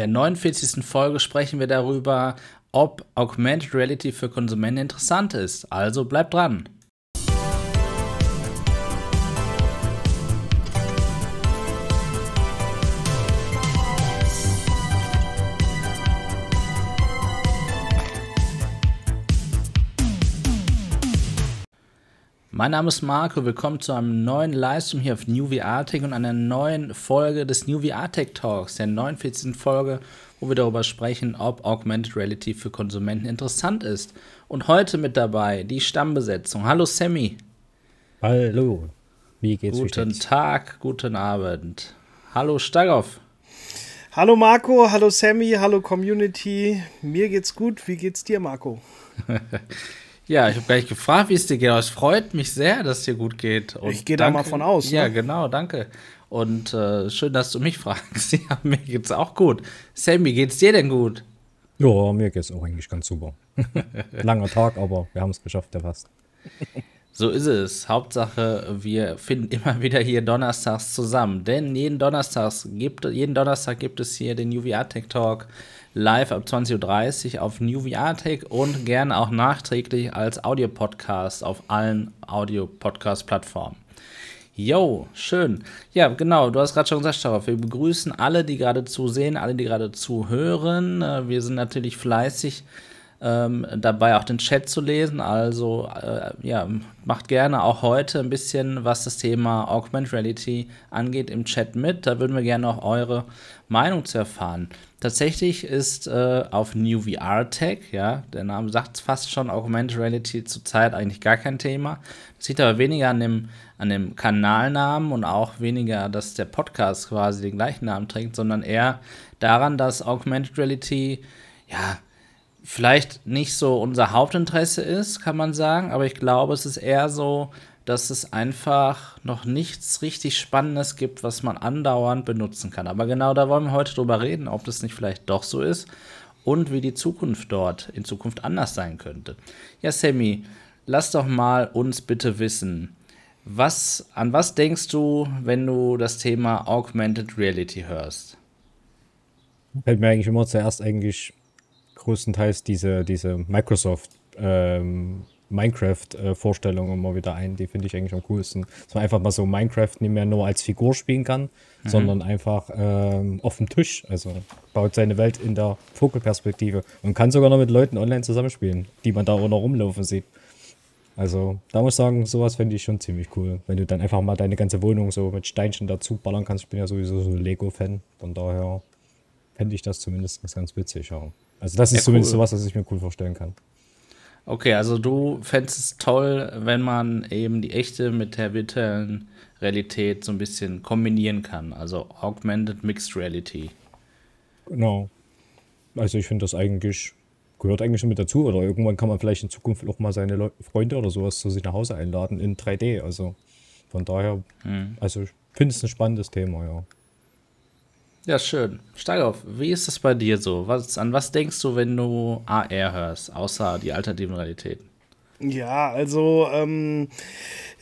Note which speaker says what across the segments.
Speaker 1: In der 49. Folge sprechen wir darüber, ob Augmented Reality für Konsumenten interessant ist. Also bleibt dran. Mein Name ist Marco, willkommen zu einem neuen Livestream hier auf New VR Tech und einer neuen Folge des New VR Tech Talks, der 49. Folge, wo wir darüber sprechen, ob Augmented Reality für Konsumenten interessant ist. Und heute mit dabei die Stammbesetzung. Hallo Sammy.
Speaker 2: Hallo.
Speaker 1: Wie geht's Guten Tag, guten Abend. Hallo Stagoff.
Speaker 3: Hallo Marco, hallo Sammy, hallo Community. Mir geht's gut. Wie geht's dir, Marco?
Speaker 1: Ja, ich habe gleich gefragt, wie es dir geht. es freut mich sehr, dass es dir gut geht.
Speaker 3: Und ich gehe da mal von aus.
Speaker 1: Ja, ne? genau, danke. Und äh, schön, dass du mich fragst. Ja, mir geht's auch gut. Sam, wie geht's dir denn gut?
Speaker 2: Ja, mir geht's auch eigentlich ganz super. Langer Tag, aber wir haben es geschafft, der fast.
Speaker 1: So ist es. Hauptsache, wir finden immer wieder hier donnerstags zusammen. Denn jeden, Donnerstags gibt, jeden Donnerstag gibt es hier den UVR Tech Talk live ab 20.30 Uhr auf New VR Tech und gerne auch nachträglich als Audiopodcast auf allen Audio-Podcast-Plattformen. Yo, schön. Ja, genau, du hast gerade schon gesagt, darauf. Wir begrüßen alle, die gerade zusehen, alle, die gerade zuhören. Äh, wir sind natürlich fleißig ähm, dabei, auch den Chat zu lesen. Also, äh, ja, macht gerne auch heute ein bisschen, was das Thema Augmented Reality angeht, im Chat mit. Da würden wir gerne auch eure Meinung zu erfahren. Tatsächlich ist äh, auf New VR Tech, ja, der Name sagt fast schon, Augmented Reality zurzeit eigentlich gar kein Thema. Das sieht aber weniger an dem, an dem Kanalnamen und auch weniger, dass der Podcast quasi den gleichen Namen trägt, sondern eher daran, dass Augmented Reality, ja, vielleicht nicht so unser Hauptinteresse ist, kann man sagen, aber ich glaube, es ist eher so, dass es einfach noch nichts richtig Spannendes gibt, was man andauernd benutzen kann. Aber genau da wollen wir heute drüber reden, ob das nicht vielleicht doch so ist und wie die Zukunft dort in Zukunft anders sein könnte. Ja, Sammy, lass doch mal uns bitte wissen, was, an was denkst du, wenn du das Thema Augmented Reality hörst?
Speaker 2: Fällt mir eigentlich immer zuerst eigentlich größtenteils diese, diese Microsoft ähm, Minecraft-Vorstellung immer wieder ein. Die finde ich eigentlich am coolsten. Dass man einfach mal so Minecraft nicht mehr nur als Figur spielen kann, mhm. sondern einfach ähm, auf dem Tisch. Also baut seine Welt in der Vogelperspektive und kann sogar noch mit Leuten online zusammenspielen, die man da auch noch rumlaufen sieht. Also, da muss ich sagen, sowas finde ich schon ziemlich cool. Wenn du dann einfach mal deine ganze Wohnung so mit Steinchen dazu ballern kannst. Ich bin ja sowieso so Lego-Fan. Von daher fände ich das zumindest ganz witzig. Ja. Also, das ist ja, zumindest cool. sowas, was ich mir cool vorstellen kann.
Speaker 1: Okay, also du fändest es toll, wenn man eben die echte mit der virtuellen Realität so ein bisschen kombinieren kann. Also Augmented Mixed Reality.
Speaker 2: Genau. Also ich finde das eigentlich, gehört eigentlich schon mit dazu. Oder irgendwann kann man vielleicht in Zukunft auch mal seine Le Freunde oder sowas zu sich nach Hause einladen in 3D. Also von daher, hm. also ich finde es ein spannendes Thema, ja.
Speaker 1: Ja, schön. Steig auf. Wie ist es bei dir so? Was, an was denkst du, wenn du AR hörst, außer die alternativen Realitäten?
Speaker 3: Ja, also ähm,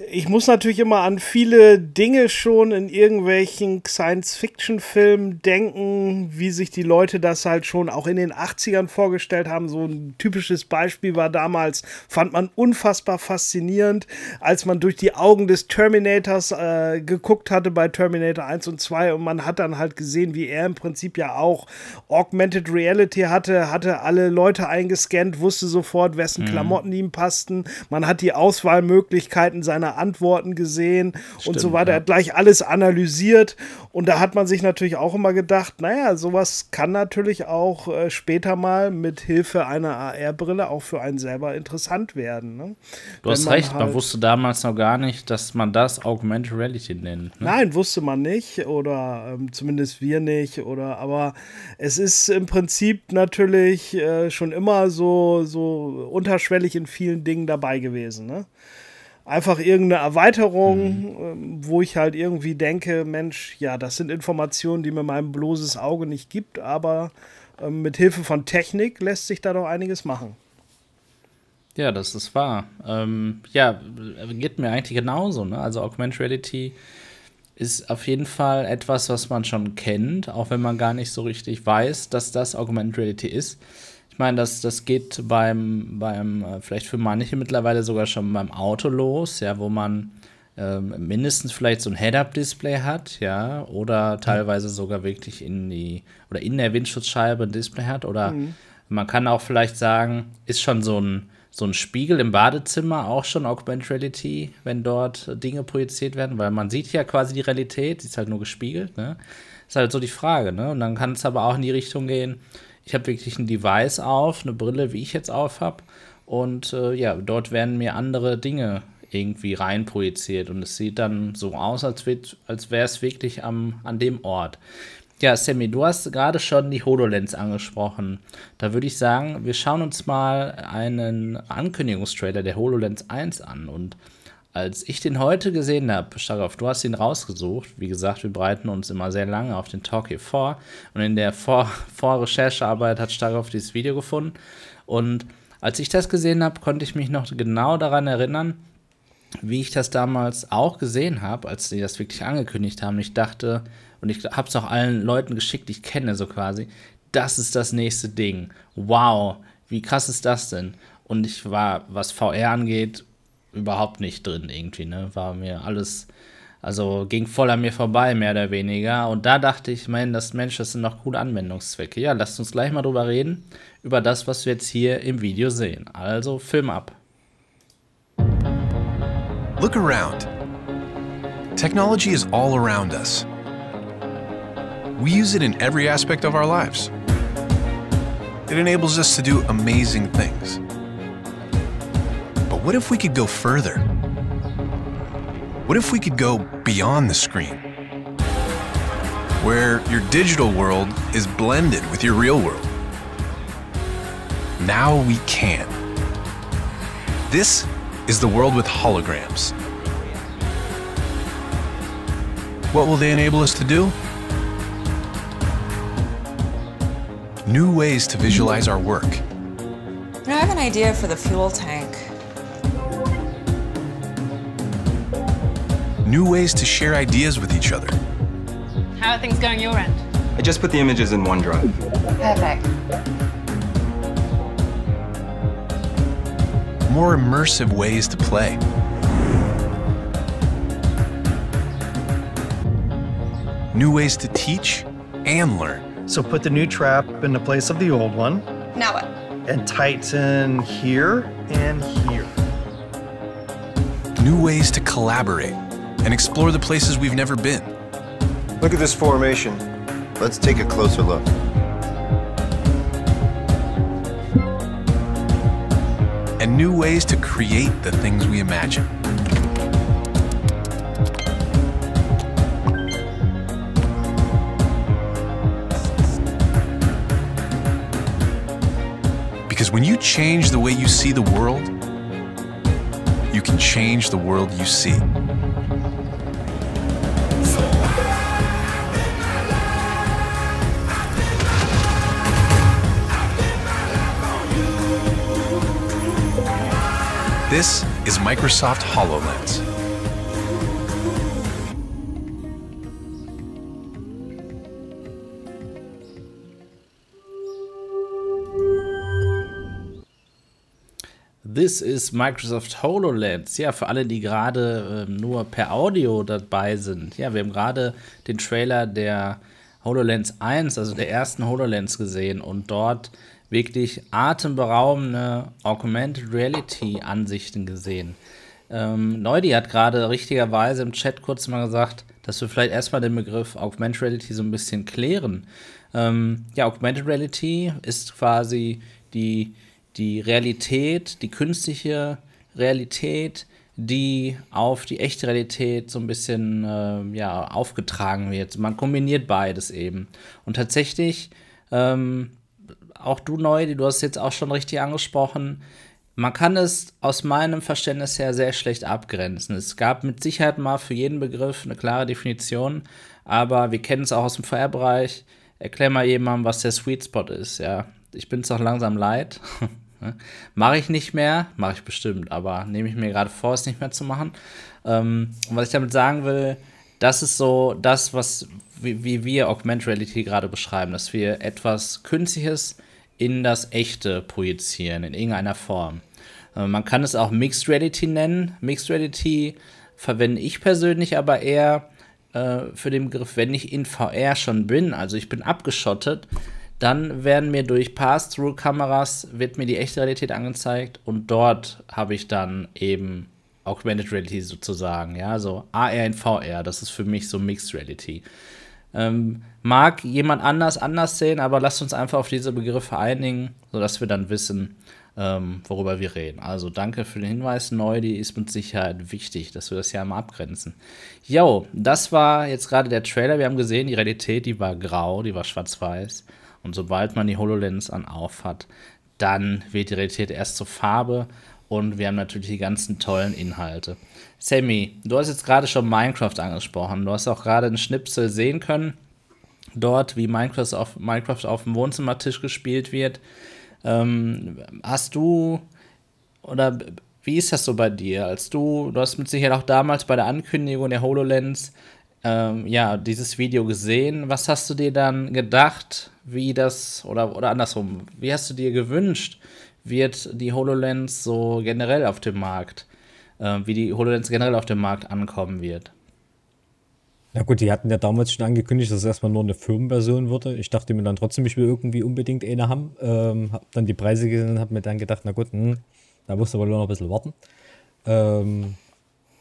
Speaker 3: ich muss natürlich immer an viele Dinge schon in irgendwelchen Science-Fiction-Filmen denken, wie sich die Leute das halt schon auch in den 80ern vorgestellt haben. So ein typisches Beispiel war damals, fand man unfassbar faszinierend, als man durch die Augen des Terminators äh, geguckt hatte bei Terminator 1 und 2 und man hat dann halt gesehen, wie er im Prinzip ja auch Augmented Reality hatte, hatte alle Leute eingescannt, wusste sofort, wessen mhm. Klamotten ihm passten. Man hat die Auswahlmöglichkeiten seiner seine Antworten gesehen Stimmt, und so weiter. Er hat gleich alles analysiert und da hat man sich natürlich auch immer gedacht, naja, sowas kann natürlich auch äh, später mal mit Hilfe einer AR-Brille auch für einen selber interessant werden. Ne?
Speaker 1: Du Wenn hast man recht, halt man wusste damals noch gar nicht, dass man das Augmented Reality nennt.
Speaker 3: Ne? Nein, wusste man nicht oder ähm, zumindest wir nicht oder aber es ist im Prinzip natürlich äh, schon immer so, so unterschwellig in vielen Dingen dabei gewesen. Ne? Einfach irgendeine Erweiterung, mhm. Ähm, wo ich halt irgendwie denke, Mensch, ja, das sind Informationen, die mir mein bloßes Auge nicht gibt, aber ähm, mit Hilfe von Technik lässt sich da doch einiges machen.
Speaker 1: Ja, das ist wahr. Ähm, ja, geht mir eigentlich genauso. Ne? Also Augmented Reality ist auf jeden Fall etwas, was man schon kennt, auch wenn man gar nicht so richtig weiß, dass das Augmented Reality ist. Ich meine, das, das geht beim, beim, äh, vielleicht für manche mittlerweile sogar schon beim Auto los, ja, wo man ähm, mindestens vielleicht so ein Head-Up-Display hat, ja, oder teilweise sogar wirklich in die, oder in der Windschutzscheibe ein Display hat, oder mhm. man kann auch vielleicht sagen, ist schon so ein, so ein Spiegel im Badezimmer auch schon Augmented Reality, wenn dort Dinge projiziert werden, weil man sieht ja quasi die Realität, sie ist halt nur gespiegelt, ne? Ist halt so die Frage, ne? Und dann kann es aber auch in die Richtung gehen, ich habe wirklich ein Device auf, eine Brille, wie ich jetzt auf habe, und äh, ja, dort werden mir andere Dinge irgendwie reinprojiziert und es sieht dann so aus, als, als wäre es wirklich am, an dem Ort. Ja, Sammy, du hast gerade schon die HoloLens angesprochen. Da würde ich sagen, wir schauen uns mal einen Ankündigungstrailer der HoloLens 1 an. Und als ich den heute gesehen habe, Starov, du hast ihn rausgesucht. Wie gesagt, wir bereiten uns immer sehr lange auf den Talk hier vor. Und in der Vor Vorrecherchearbeit hat Starov dieses Video gefunden. Und als ich das gesehen habe, konnte ich mich noch genau daran erinnern, wie ich das damals auch gesehen habe, als sie das wirklich angekündigt haben. Ich dachte, und ich habe es auch allen Leuten geschickt, die ich kenne, so quasi, das ist das nächste Ding. Wow, wie krass ist das denn? Und ich war, was VR angeht, überhaupt nicht drin irgendwie, ne? War mir alles, also ging voll an mir vorbei, mehr oder weniger. Und da dachte ich, mein, das Mensch, das sind noch coole Anwendungszwecke. Ja, lasst uns gleich mal drüber reden, über das, was wir jetzt hier im Video sehen. Also, Film ab.
Speaker 4: Look around. Technology is all around us. We use it in every aspect of our lives. It enables us to do amazing things. What if we could go further? What if we could go beyond the screen? Where your digital world is blended with your real world. Now we can. This is the world with holograms. What will they enable us to do? New ways to visualize our work.
Speaker 5: I have an idea for the fuel tank.
Speaker 4: New ways to share ideas with each other.
Speaker 6: How are things going your end?
Speaker 7: I just put the images in OneDrive.
Speaker 5: Perfect.
Speaker 4: more immersive ways to play. New ways to teach and learn.
Speaker 8: So put the new trap in the place of the old one.
Speaker 5: Now what?
Speaker 8: And tighten here and here.
Speaker 4: New ways to collaborate and explore the places we've never been.
Speaker 9: Look at this formation. Let's take a closer look.
Speaker 4: and new ways to create the things we imagine. Because when you change the way you see the world, you can change the world you see. This is Microsoft HoloLens.
Speaker 1: This is Microsoft HoloLens. Ja, für alle, die gerade äh, nur per Audio dabei sind. Ja, wir haben gerade den Trailer der HoloLens 1, also der ersten HoloLens gesehen und dort wirklich atemberaubende Augmented Reality Ansichten gesehen. Ähm, Neudi hat gerade richtigerweise im Chat kurz mal gesagt, dass wir vielleicht erstmal den Begriff Augmented Reality so ein bisschen klären. Ähm, ja, Augmented Reality ist quasi die, die Realität, die künstliche Realität, die auf die echte Realität so ein bisschen äh, ja, aufgetragen wird. Man kombiniert beides eben. Und tatsächlich ähm, auch du neu, du hast jetzt auch schon richtig angesprochen. Man kann es aus meinem Verständnis her sehr schlecht abgrenzen. Es gab mit Sicherheit mal für jeden Begriff eine klare Definition, aber wir kennen es auch aus dem VR-Bereich. Erklär mal jemandem, was der Sweet Spot ist. Ja, ich bin es auch langsam leid. mache ich nicht mehr, mache ich bestimmt, aber nehme ich mir gerade vor, es nicht mehr zu machen. Ähm, und was ich damit sagen will, das ist so das, was wie, wie wir Augmented Reality gerade beschreiben, dass wir etwas Künstliches in das Echte projizieren, in irgendeiner Form. Äh, man kann es auch Mixed Reality nennen. Mixed Reality verwende ich persönlich aber eher äh, für den Begriff, wenn ich in VR schon bin, also ich bin abgeschottet, dann werden mir durch Pass-Through-Kameras wird mir die echte Realität angezeigt und dort habe ich dann eben Augmented Reality sozusagen, ja, so AR in VR, das ist für mich so Mixed Reality. Ähm, mag jemand anders anders sehen, aber lasst uns einfach auf diese Begriffe einigen, sodass wir dann wissen, ähm, worüber wir reden. Also danke für den Hinweis, neu, die ist mit Sicherheit wichtig, dass wir das ja mal abgrenzen. Jo, das war jetzt gerade der Trailer. Wir haben gesehen, die Realität, die war grau, die war schwarz-weiß. Und sobald man die HoloLens an auf hat, dann wird die Realität erst zur Farbe und wir haben natürlich die ganzen tollen Inhalte. Sammy, du hast jetzt gerade schon Minecraft angesprochen. Du hast auch gerade einen Schnipsel sehen können, dort, wie Minecraft auf, Minecraft auf dem Wohnzimmertisch gespielt wird. Ähm, hast du oder wie ist das so bei dir? Als du, du hast mit Sicherheit auch damals bei der Ankündigung der HoloLens ähm, ja, dieses Video gesehen. Was hast du dir dann gedacht, wie das, oder, oder andersrum, wie hast du dir gewünscht, wird die HoloLens so generell auf dem Markt, äh, wie die HoloLens generell auf dem Markt ankommen wird?
Speaker 2: Na gut, die hatten ja damals schon angekündigt, dass es erstmal nur eine Firmenversion würde. Ich dachte mir dann trotzdem, ich will irgendwie unbedingt eine haben. Ähm, hab dann die Preise gesehen und hab mir dann gedacht, na gut, mh, hm, da musst du wohl noch ein bisschen warten. Ähm,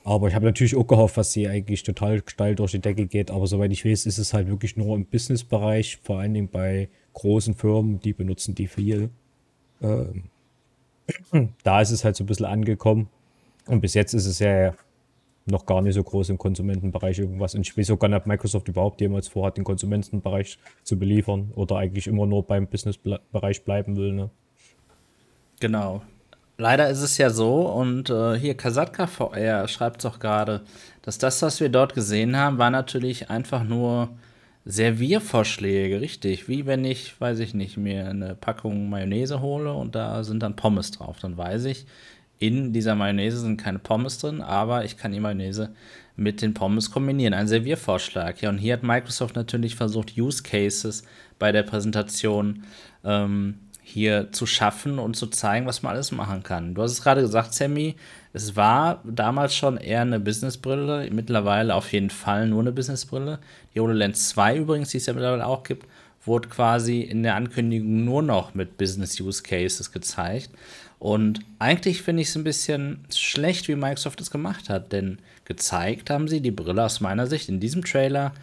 Speaker 2: aber ich habe natürlich auch gehofft, dass sie eigentlich total steil durch die Decke geht. Aber soweit ich weiß, ist es halt wirklich nur im Businessbereich, vor allen Dingen bei großen Firmen, die benutzen die viel. Ähm, da ist es halt so ein bisschen angekommen. Und bis jetzt ist es ja noch gar nicht so groß im Konsumentenbereich irgendwas. Und ich weiß auch gar nicht, ob Microsoft überhaupt jemals vorhat, den Konsumentenbereich zu beliefern oder eigentlich immer nur beim Businessbereich bleiben will. Ne?
Speaker 1: Genau. Leider ist es ja so, und äh, hier Kasatka VR schreibt es auch gerade, dass das, was wir dort gesehen haben, war natürlich einfach nur Serviervorschläge, richtig. Wie wenn ich, weiß ich nicht, mir eine Packung Mayonnaise hole und da sind dann Pommes drauf. Dann weiß ich, in dieser Mayonnaise sind keine Pommes drin, aber ich kann die Mayonnaise mit den Pommes kombinieren. Ein Serviervorschlag. Ja, und hier hat Microsoft natürlich versucht, Use Cases bei der Präsentation ähm, hier zu schaffen und zu zeigen, was man alles machen kann. Du hast es gerade gesagt, Sammy, es war damals schon eher eine Businessbrille, mittlerweile auf jeden Fall nur eine Businessbrille. Die HoloLens 2 übrigens, die es ja mittlerweile auch gibt, wurde quasi in der Ankündigung nur noch mit Business Use Cases gezeigt. Und eigentlich finde ich es ein bisschen schlecht, wie Microsoft es gemacht hat, denn gezeigt haben sie die Brille aus meiner Sicht in diesem Trailer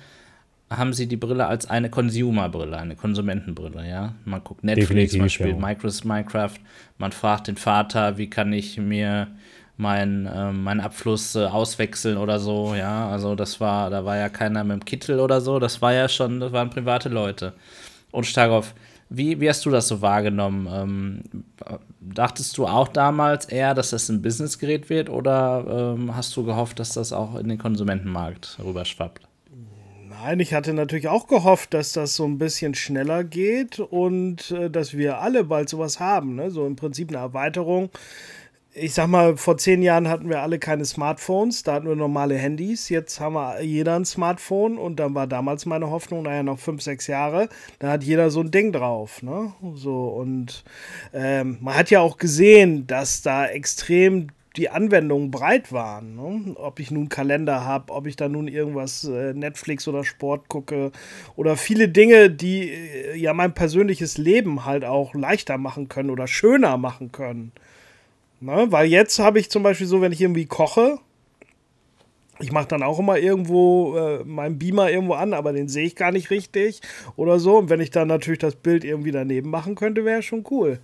Speaker 1: haben sie die Brille als eine Consumer-Brille, eine Konsumentenbrille, ja. Man guckt Netflix, Definitiv, man spielt ja. Minecraft, man fragt den Vater, wie kann ich mir meinen äh, mein Abfluss äh, auswechseln oder so, ja. Also das war, da war ja keiner mit dem Kittel oder so, das war ja schon, das waren private Leute. Und Starov, wie, wie hast du das so wahrgenommen? Ähm, dachtest du auch damals eher, dass das ein Businessgerät wird oder ähm, hast du gehofft, dass das auch in den Konsumentenmarkt rüberschwappt?
Speaker 3: Nein, ich hatte natürlich auch gehofft, dass das so ein bisschen schneller geht und äh, dass wir alle bald sowas haben. Ne? So im Prinzip eine Erweiterung. Ich sag mal, vor zehn Jahren hatten wir alle keine Smartphones, da hatten wir normale Handys. Jetzt haben wir jeder ein Smartphone und dann war damals meine Hoffnung, naja, noch fünf, sechs Jahre, da hat jeder so ein Ding drauf. Ne? So, und ähm, man hat ja auch gesehen, dass da extrem die Anwendungen breit waren. Ne? Ob ich nun Kalender habe, ob ich da nun irgendwas äh, Netflix oder Sport gucke oder viele Dinge, die äh, ja mein persönliches Leben halt auch leichter machen können oder schöner machen können. Ne? Weil jetzt habe ich zum Beispiel so, wenn ich irgendwie koche, ich mache dann auch immer irgendwo äh, meinen Beamer irgendwo an, aber den sehe ich gar nicht richtig oder so. Und wenn ich dann natürlich das Bild irgendwie daneben machen könnte, wäre schon cool.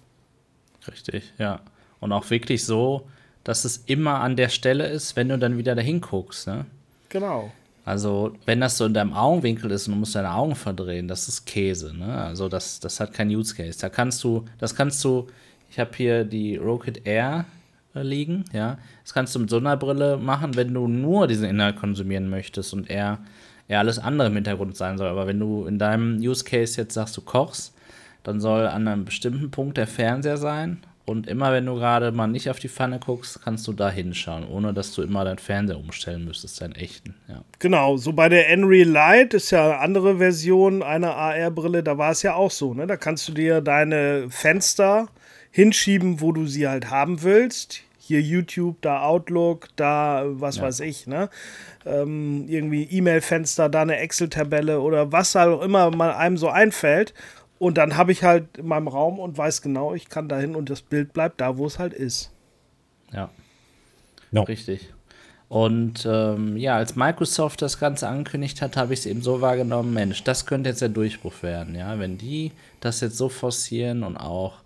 Speaker 1: Richtig, ja. Und auch wirklich so, dass es immer an der Stelle ist, wenn du dann wieder dahin guckst. Ne?
Speaker 3: Genau.
Speaker 1: Also, wenn das so in deinem Augenwinkel ist und du musst deine Augen verdrehen, das ist Käse. Ne? Also, das, das hat kein Use Case. Da kannst du, das kannst du, ich habe hier die Rocket Air äh, liegen, ja. Das kannst du mit so einer Brille machen, wenn du nur diesen Inhalt konsumieren möchtest und eher, eher alles andere im Hintergrund sein soll. Aber wenn du in deinem Use Case jetzt sagst, du kochst, dann soll an einem bestimmten Punkt der Fernseher sein und immer wenn du gerade mal nicht auf die Pfanne guckst, kannst du da hinschauen, ohne dass du immer deinen Fernseher umstellen müsstest, deinen echten. Ja.
Speaker 3: Genau, so bei der Enreal Light ist ja eine andere Version einer AR-Brille, da war es ja auch so, ne? Da kannst du dir deine Fenster hinschieben, wo du sie halt haben willst. Hier YouTube, da Outlook, da was ja. weiß ich, ne? Ähm, irgendwie E-Mail-Fenster, da eine Excel-Tabelle oder was halt auch immer mal einem so einfällt. Und dann habe ich halt in meinem Raum und weiß genau, ich kann dahin und das Bild bleibt da, wo es halt ist.
Speaker 1: Ja. No. Richtig. Und ähm, ja, als Microsoft das Ganze angekündigt hat, habe ich es eben so wahrgenommen, Mensch, das könnte jetzt der Durchbruch werden, ja, wenn die das jetzt so forcieren und auch,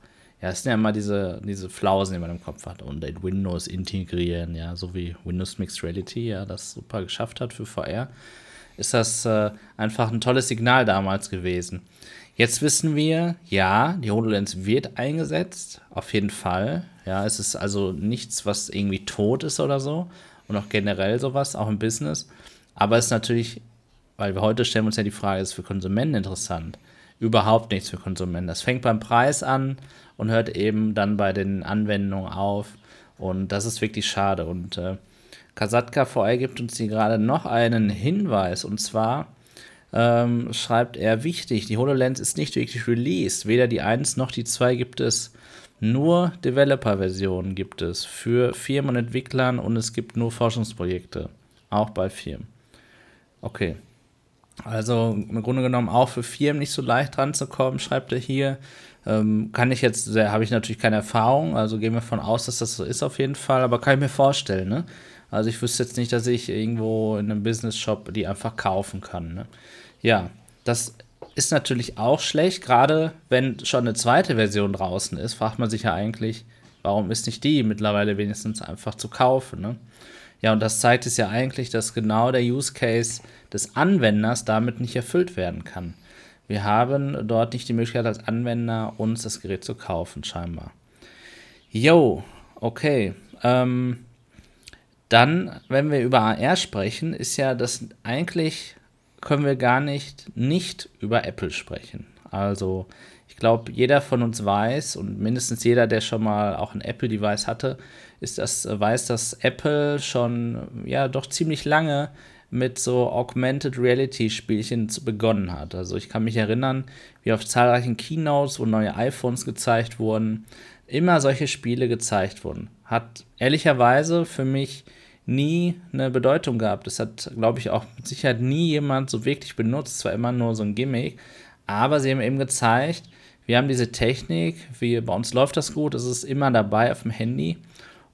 Speaker 1: ja, es sind ja immer diese, diese Flausen, die man im Kopf hat und in Windows integrieren, ja, so wie Windows Mixed Reality, ja, das super geschafft hat für VR, ist das äh, einfach ein tolles Signal damals gewesen. Jetzt wissen wir, ja, die HoloLens wird eingesetzt, auf jeden Fall. Ja, es ist also nichts, was irgendwie tot ist oder so. Und auch generell sowas, auch im Business. Aber es ist natürlich, weil wir heute stellen uns ja die Frage, ist es für Konsumenten interessant? Überhaupt nichts für Konsumenten. Das fängt beim Preis an und hört eben dann bei den Anwendungen auf. Und das ist wirklich schade. Und äh, Kasatka VR gibt uns hier gerade noch einen Hinweis. Und zwar, ähm, schreibt er, wichtig, die HoloLens ist nicht wirklich released. Weder die 1 noch die 2 gibt es. Nur Developer-Versionen gibt es für Firmen und Entwicklern und es gibt nur Forschungsprojekte. Auch bei Firmen. Okay. Also im Grunde genommen auch für Firmen nicht so leicht dran zu kommen, schreibt er hier. Ähm, kann ich jetzt, habe ich natürlich keine Erfahrung, also gehen wir von aus, dass das so ist auf jeden Fall, aber kann ich mir vorstellen, ne? Also ich wüsste jetzt nicht, dass ich irgendwo in einem Business-Shop die einfach kaufen kann. Ne? Ja, das ist natürlich auch schlecht, gerade wenn schon eine zweite Version draußen ist, fragt man sich ja eigentlich, warum ist nicht die mittlerweile wenigstens einfach zu kaufen. Ne? Ja, und das zeigt es ja eigentlich, dass genau der Use Case des Anwenders damit nicht erfüllt werden kann. Wir haben dort nicht die Möglichkeit als Anwender uns das Gerät zu kaufen, scheinbar. Jo, okay. Ähm, dann, wenn wir über AR sprechen, ist ja das eigentlich können wir gar nicht nicht über Apple sprechen. Also ich glaube, jeder von uns weiß und mindestens jeder, der schon mal auch ein Apple-Device hatte, ist das, weiß, dass Apple schon ja doch ziemlich lange mit so Augmented Reality Spielchen begonnen hat. Also ich kann mich erinnern, wie auf zahlreichen Keynotes, wo neue iPhones gezeigt wurden, immer solche Spiele gezeigt wurden. Hat ehrlicherweise für mich nie eine Bedeutung gehabt. Das hat, glaube ich, auch mit Sicherheit nie jemand so wirklich benutzt. Es war immer nur so ein Gimmick. Aber sie haben eben gezeigt, wir haben diese Technik, wie, bei uns läuft das gut, es ist immer dabei auf dem Handy.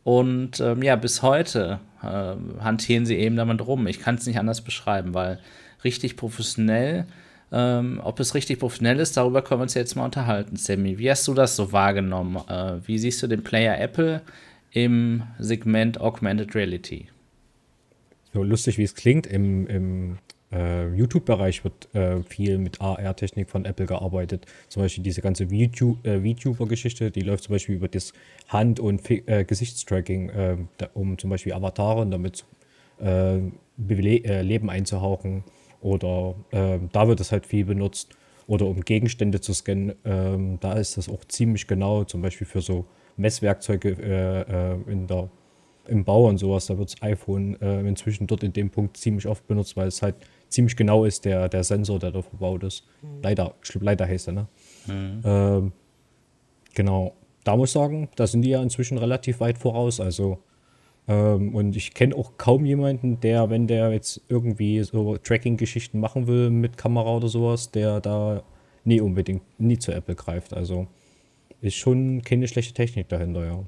Speaker 1: Und ähm, ja, bis heute äh, hantieren sie eben damit rum. Ich kann es nicht anders beschreiben, weil richtig professionell, ähm, ob es richtig professionell ist, darüber können wir uns jetzt mal unterhalten, Sammy. Wie hast du das so wahrgenommen? Äh, wie siehst du den Player Apple? im Segment Augmented Reality.
Speaker 2: So lustig wie es klingt, im, im äh, YouTube-Bereich wird äh, viel mit AR-Technik von Apple gearbeitet. Zum Beispiel diese ganze äh, VTuber-Geschichte, die läuft zum Beispiel über das Hand- und äh, Gesichtstracking, äh, da, um zum Beispiel Avatare damit Leben einzuhauchen. Oder da wird es halt viel benutzt. Oder um Gegenstände zu scannen, ähm, da ist das auch ziemlich genau, zum Beispiel für so Messwerkzeuge äh, in der, im Bau und sowas. Da wird das iPhone äh, inzwischen dort in dem Punkt ziemlich oft benutzt, weil es halt ziemlich genau ist, der, der Sensor, der da verbaut ist. Mhm. Leider, ich glaube, leider heißt er, ne? Mhm. Ähm, genau. Da muss ich sagen, da sind die ja inzwischen relativ weit voraus. Also, ähm, und ich kenne auch kaum jemanden, der, wenn der jetzt irgendwie so Tracking-Geschichten machen will mit Kamera oder sowas, der da nie unbedingt nie zu Apple greift. Also, ist schon keine schlechte Technik dahinter, ja.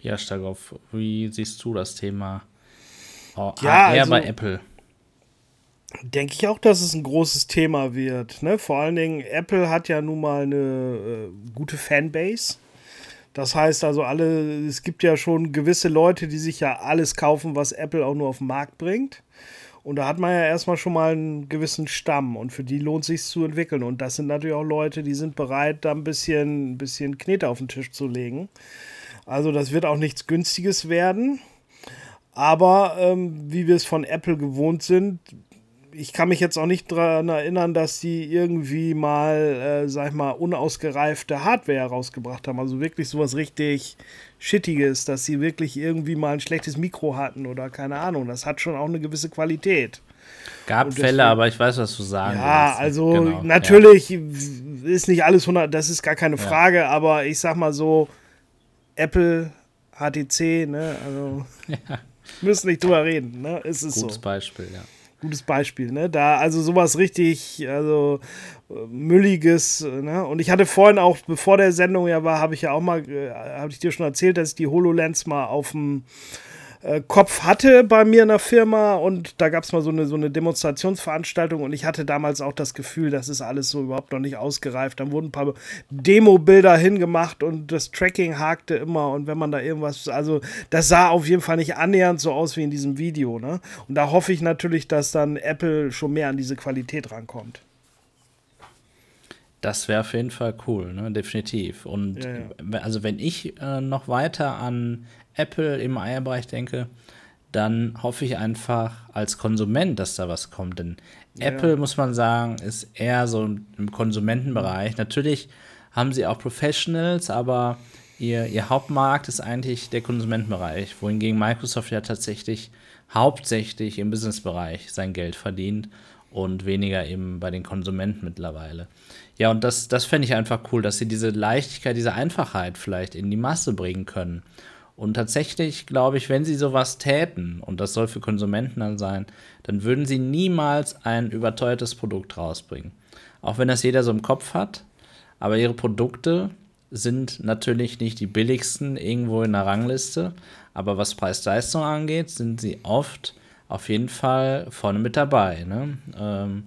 Speaker 1: Ja, Stagoff, wie siehst du das Thema
Speaker 3: oh, ja,
Speaker 1: eher also, bei Apple?
Speaker 3: Denke ich auch, dass es ein großes Thema wird. Ne? Vor allen Dingen, Apple hat ja nun mal eine äh, gute Fanbase. Das heißt also, alle, es gibt ja schon gewisse Leute, die sich ja alles kaufen, was Apple auch nur auf den Markt bringt. Und da hat man ja erstmal schon mal einen gewissen Stamm und für die lohnt sich zu entwickeln. Und das sind natürlich auch Leute, die sind bereit, da ein bisschen, ein bisschen Knete auf den Tisch zu legen. Also das wird auch nichts Günstiges werden. Aber ähm, wie wir es von Apple gewohnt sind, ich kann mich jetzt auch nicht daran erinnern, dass die irgendwie mal, äh, sag ich mal, unausgereifte Hardware rausgebracht haben. Also wirklich sowas richtig Shittiges, dass sie wirklich irgendwie mal ein schlechtes Mikro hatten oder keine Ahnung. Das hat schon auch eine gewisse Qualität.
Speaker 1: Gab Fälle, aber ich weiß, was du sagen
Speaker 3: Ja, willst. also genau. natürlich ja. ist nicht alles 100, das ist gar keine Frage, ja. aber ich sag mal so, Apple, HTC, ne, also ja. müssen nicht drüber reden, ne, ist es
Speaker 1: Gutes
Speaker 3: so.
Speaker 1: Beispiel, ja
Speaker 3: gutes Beispiel, ne? Da, also sowas richtig, also mülliges, ne? Und ich hatte vorhin auch, bevor der Sendung ja war, habe ich ja auch mal, äh, habe ich dir schon erzählt, dass ich die HoloLens mal auf dem äh, Kopf hatte bei mir in der Firma und da gab es mal so eine, so eine Demonstrationsveranstaltung und ich hatte damals auch das Gefühl, das ist alles so überhaupt noch nicht ausgereift. Dann wurden ein paar Demo-Bilder hingemacht und das Tracking hakte immer und wenn man da irgendwas, also das sah auf jeden Fall nicht annähernd so aus wie in diesem Video. Ne? Und da hoffe ich natürlich, dass dann Apple schon mehr an diese Qualität rankommt.
Speaker 1: Das wäre auf jeden Fall cool, ne? definitiv. Und ja, ja. also wenn ich äh, noch weiter an Apple im Eierbereich denke, dann hoffe ich einfach als Konsument, dass da was kommt. Denn ja. Apple, muss man sagen, ist eher so im Konsumentenbereich. Natürlich haben sie auch Professionals, aber ihr, ihr Hauptmarkt ist eigentlich der Konsumentenbereich, wohingegen Microsoft ja tatsächlich hauptsächlich im Businessbereich sein Geld verdient und weniger eben bei den Konsumenten mittlerweile. Ja, und das, das fände ich einfach cool, dass sie diese Leichtigkeit, diese Einfachheit vielleicht in die Masse bringen können. Und tatsächlich glaube ich, wenn sie sowas täten, und das soll für Konsumenten dann sein, dann würden sie niemals ein überteuertes Produkt rausbringen. Auch wenn das jeder so im Kopf hat, aber ihre Produkte sind natürlich nicht die billigsten irgendwo in der Rangliste, aber was Preis-Leistung angeht, sind sie oft auf jeden Fall vorne mit dabei. Ne? Ähm,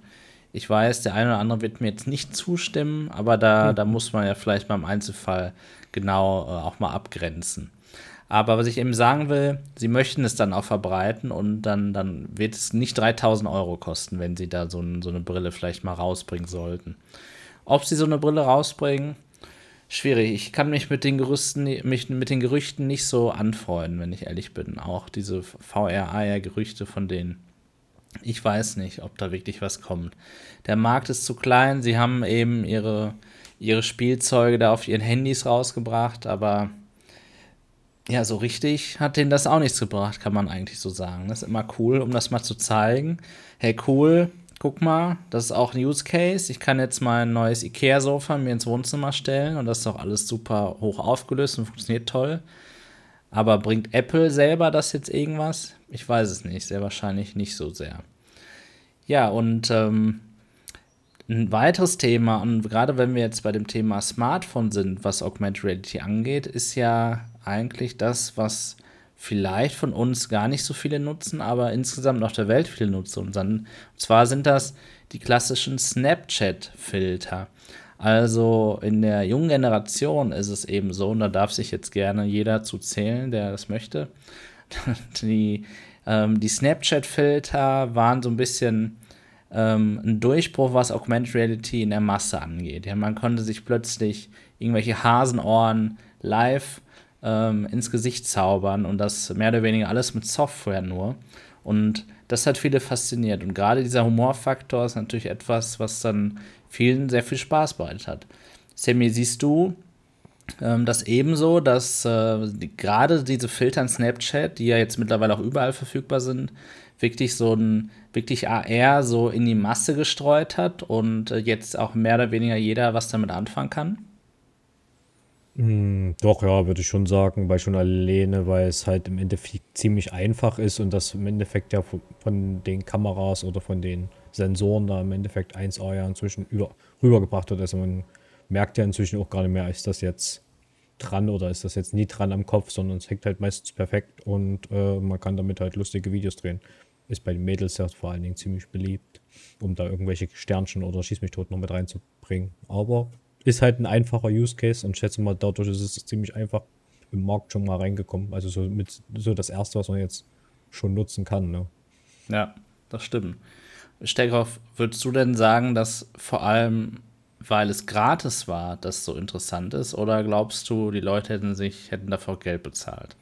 Speaker 1: ich weiß, der eine oder andere wird mir jetzt nicht zustimmen, aber da, mhm. da muss man ja vielleicht beim Einzelfall genau äh, auch mal abgrenzen. Aber was ich eben sagen will, sie möchten es dann auch verbreiten und dann, dann wird es nicht 3000 Euro kosten, wenn sie da so, ein, so eine Brille vielleicht mal rausbringen sollten. Ob sie so eine Brille rausbringen, schwierig. Ich kann mich mit den Gerüsten, mich mit den Gerüchten nicht so anfreunden, wenn ich ehrlich bin. Auch diese VR-Gerüchte von denen. Ich weiß nicht, ob da wirklich was kommt. Der Markt ist zu klein. Sie haben eben ihre, ihre Spielzeuge da auf ihren Handys rausgebracht, aber ja, so richtig hat denen das auch nichts gebracht, kann man eigentlich so sagen. Das ist immer cool, um das mal zu zeigen. Hey, cool, guck mal, das ist auch ein Use Case. Ich kann jetzt mal ein neues IKEA-Sofa mir ins Wohnzimmer stellen und das ist doch alles super hoch aufgelöst und funktioniert toll. Aber bringt Apple selber das jetzt irgendwas? Ich weiß es nicht, sehr wahrscheinlich nicht so sehr. Ja, und ähm, ein weiteres Thema, und gerade wenn wir jetzt bei dem Thema Smartphone sind, was Augmented Reality angeht, ist ja eigentlich das, was vielleicht von uns gar nicht so viele nutzen, aber insgesamt auf der Welt viele nutzen. Und, zwar sind das die klassischen Snapchat-Filter. Also in der jungen Generation ist es eben so, und da darf sich jetzt gerne jeder zu zählen, der das möchte. Die, ähm, die Snapchat-Filter waren so ein bisschen ähm, ein Durchbruch, was Augmented Reality in der Masse angeht. Ja, man konnte sich plötzlich irgendwelche Hasenohren live ähm, ins Gesicht zaubern und das mehr oder weniger alles mit Software nur. Und das hat viele fasziniert. Und gerade dieser Humorfaktor ist natürlich etwas, was dann vielen sehr viel Spaß bereitet hat. Sammy, siehst du ähm, das ebenso, dass äh, die, gerade diese Filter in Snapchat, die ja jetzt mittlerweile auch überall verfügbar sind, wirklich so ein wirklich AR so in die Masse gestreut hat und äh, jetzt auch mehr oder weniger jeder was damit anfangen kann?
Speaker 2: Mm, doch, ja, würde ich schon sagen, weil schon alleine, weil es halt im Endeffekt ziemlich einfach ist und das im Endeffekt ja von, von den Kameras oder von den Sensoren da im Endeffekt 1A ja inzwischen über, rübergebracht wird. Also man merkt ja inzwischen auch gar nicht mehr, ist das jetzt dran oder ist das jetzt nie dran am Kopf, sondern es hängt halt meistens perfekt und äh, man kann damit halt lustige Videos drehen. Ist bei den Mädels ja vor allen Dingen ziemlich beliebt, um da irgendwelche Sternchen oder Schieß mich tot noch mit reinzubringen. Aber ist halt ein einfacher Use Case und schätze mal, dadurch ist es ziemlich einfach im Markt schon mal reingekommen. Also so mit so das erste, was man jetzt schon nutzen kann. Ne?
Speaker 1: Ja, das stimmt. Steckhoff, würdest du denn sagen, dass vor allem, weil es gratis war, das so interessant ist? Oder glaubst du, die Leute hätten sich, hätten dafür Geld bezahlt?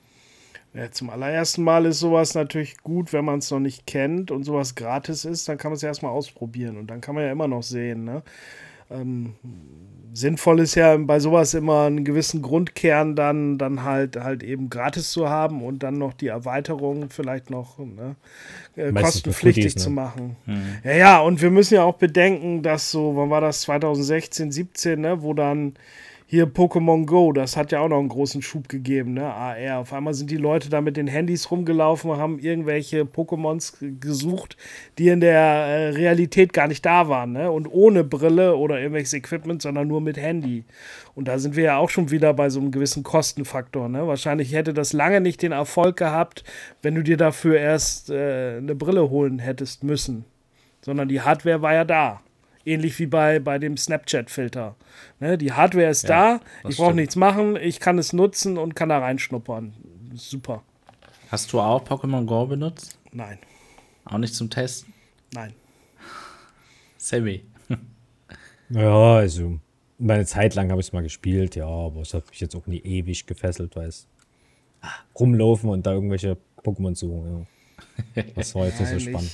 Speaker 3: Ja, zum allerersten Mal ist sowas natürlich gut, wenn man es noch nicht kennt und sowas gratis ist, dann kann man es ja erstmal ausprobieren und dann kann man ja immer noch sehen. Ne? Ähm, sinnvoll ist ja bei sowas immer einen gewissen Grundkern dann, dann halt, halt eben gratis zu haben und dann noch die Erweiterung vielleicht noch ne, äh, kostenpflichtig Goodies, ne? zu machen. Hm. Ja, ja, und wir müssen ja auch bedenken, dass so, wann war das, 2016, 17, ne, wo dann hier Pokémon Go, das hat ja auch noch einen großen Schub gegeben, ne? AR. Auf einmal sind die Leute da mit den Handys rumgelaufen und haben irgendwelche Pokémons gesucht, die in der äh, Realität gar nicht da waren, ne? Und ohne Brille oder irgendwelches Equipment, sondern nur mit Handy. Und da sind wir ja auch schon wieder bei so einem gewissen Kostenfaktor, ne? Wahrscheinlich hätte das lange nicht den Erfolg gehabt, wenn du dir dafür erst äh, eine Brille holen hättest müssen. Sondern die Hardware war ja da. Ähnlich wie bei, bei dem Snapchat-Filter. Ne, die Hardware ist ja, da, ich brauche nichts machen, ich kann es nutzen und kann da reinschnuppern. Super.
Speaker 1: Hast du auch Pokémon Go benutzt?
Speaker 3: Nein.
Speaker 1: Auch nicht zum Testen?
Speaker 3: Nein.
Speaker 1: Sammy.
Speaker 2: ja, also meine Zeit lang habe ich es mal gespielt, ja, aber es hat mich jetzt auch nie ewig gefesselt, weil es rumlaufen und da irgendwelche Pokémon suchen. Ja. Das war jetzt nicht so spannend.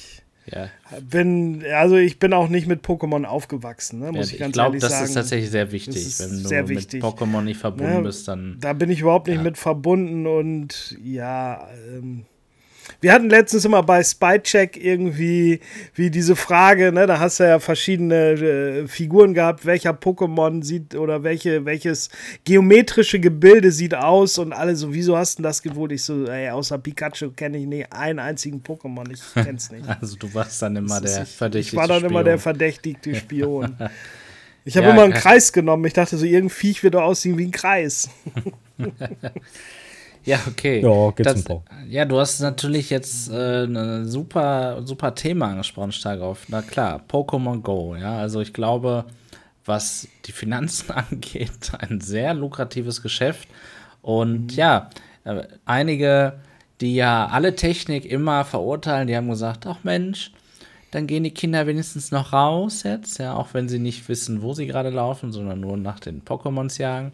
Speaker 3: Ja. Bin, also ich bin auch nicht mit Pokémon aufgewachsen, ne, muss ja, ich ganz ich glaub, ehrlich sagen. Ich glaube,
Speaker 1: das ist tatsächlich sehr wichtig. Wenn du wichtig. mit Pokémon nicht verbunden ja, bist, dann.
Speaker 3: Da bin ich überhaupt nicht ja. mit verbunden und ja, ähm, wir hatten letztens immer bei Spycheck irgendwie wie diese Frage, ne, da hast du ja verschiedene äh, Figuren gehabt, welcher Pokémon sieht oder welche, welches geometrische Gebilde sieht aus und alle so, wieso hast du das gewohnt? Ich so, ey, außer Pikachu kenne ich nicht einen einzigen Pokémon, ich kenn's nicht.
Speaker 1: Also du warst dann immer der
Speaker 3: ich, verdächtigte Ich war dann Spion. immer der verdächtige Spion. Ich habe ja, immer einen Kreis genommen. Ich dachte so, irgendein Viech wird doch aussehen wie ein Kreis.
Speaker 1: Ja, okay. Ja, geht's das, ein Ja, du hast natürlich jetzt äh, ein super, super Thema angesprochen, stark auf. Na klar, Pokémon Go, ja. Also ich glaube, was die Finanzen angeht, ein sehr lukratives Geschäft. Und mhm. ja, äh, einige, die ja alle Technik immer verurteilen, die haben gesagt, ach Mensch, dann gehen die Kinder wenigstens noch raus jetzt, ja, auch wenn sie nicht wissen, wo sie gerade laufen, sondern nur nach den Pokémons jagen.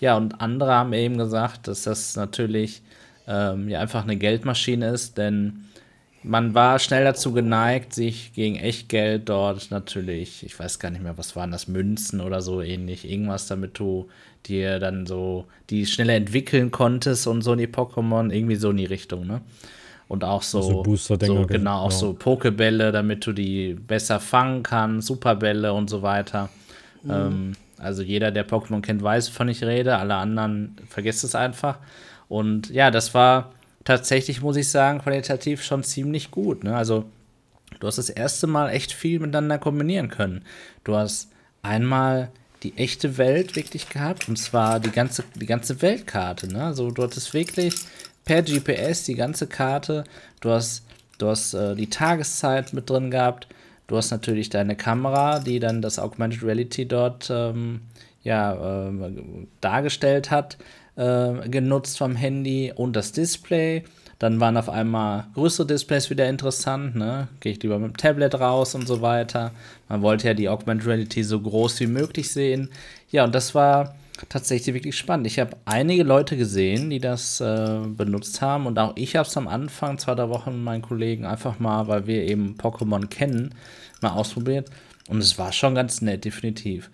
Speaker 1: Ja, und andere haben eben gesagt, dass das natürlich ähm, ja einfach eine Geldmaschine ist, denn man war schnell dazu geneigt, sich gegen Echtgeld dort natürlich, ich weiß gar nicht mehr, was waren das, Münzen oder so ähnlich, irgendwas, damit du dir dann so die schneller entwickeln konntest und so in die Pokémon, irgendwie so in die Richtung, ne? Und auch so, also Booster so genau, auch ja. so Pokebälle, damit du die besser fangen kannst, Superbälle und so weiter. Mhm. Ähm, also jeder, der Pokémon kennt, weiß, wovon ich rede. Alle anderen vergesst es einfach. Und ja, das war tatsächlich, muss ich sagen, qualitativ schon ziemlich gut. Ne? Also du hast das erste Mal echt viel miteinander kombinieren können. Du hast einmal die echte Welt wirklich gehabt, und zwar die ganze, die ganze Weltkarte. Ne? Also du hattest wirklich per GPS die ganze Karte. Du hast, du hast äh, die Tageszeit mit drin gehabt. Du hast natürlich deine Kamera, die dann das Augmented Reality dort ähm, ja, äh, dargestellt hat, äh, genutzt vom Handy und das Display. Dann waren auf einmal größere Displays wieder interessant. Ne? Gehe ich lieber mit dem Tablet raus und so weiter. Man wollte ja die Augmented Reality so groß wie möglich sehen. Ja, und das war tatsächlich wirklich spannend. Ich habe einige Leute gesehen, die das äh, benutzt haben und auch ich habe es am Anfang, zwei, drei Wochen meinen Kollegen einfach mal, weil wir eben Pokémon kennen, mal ausprobiert und es war schon ganz nett, definitiv.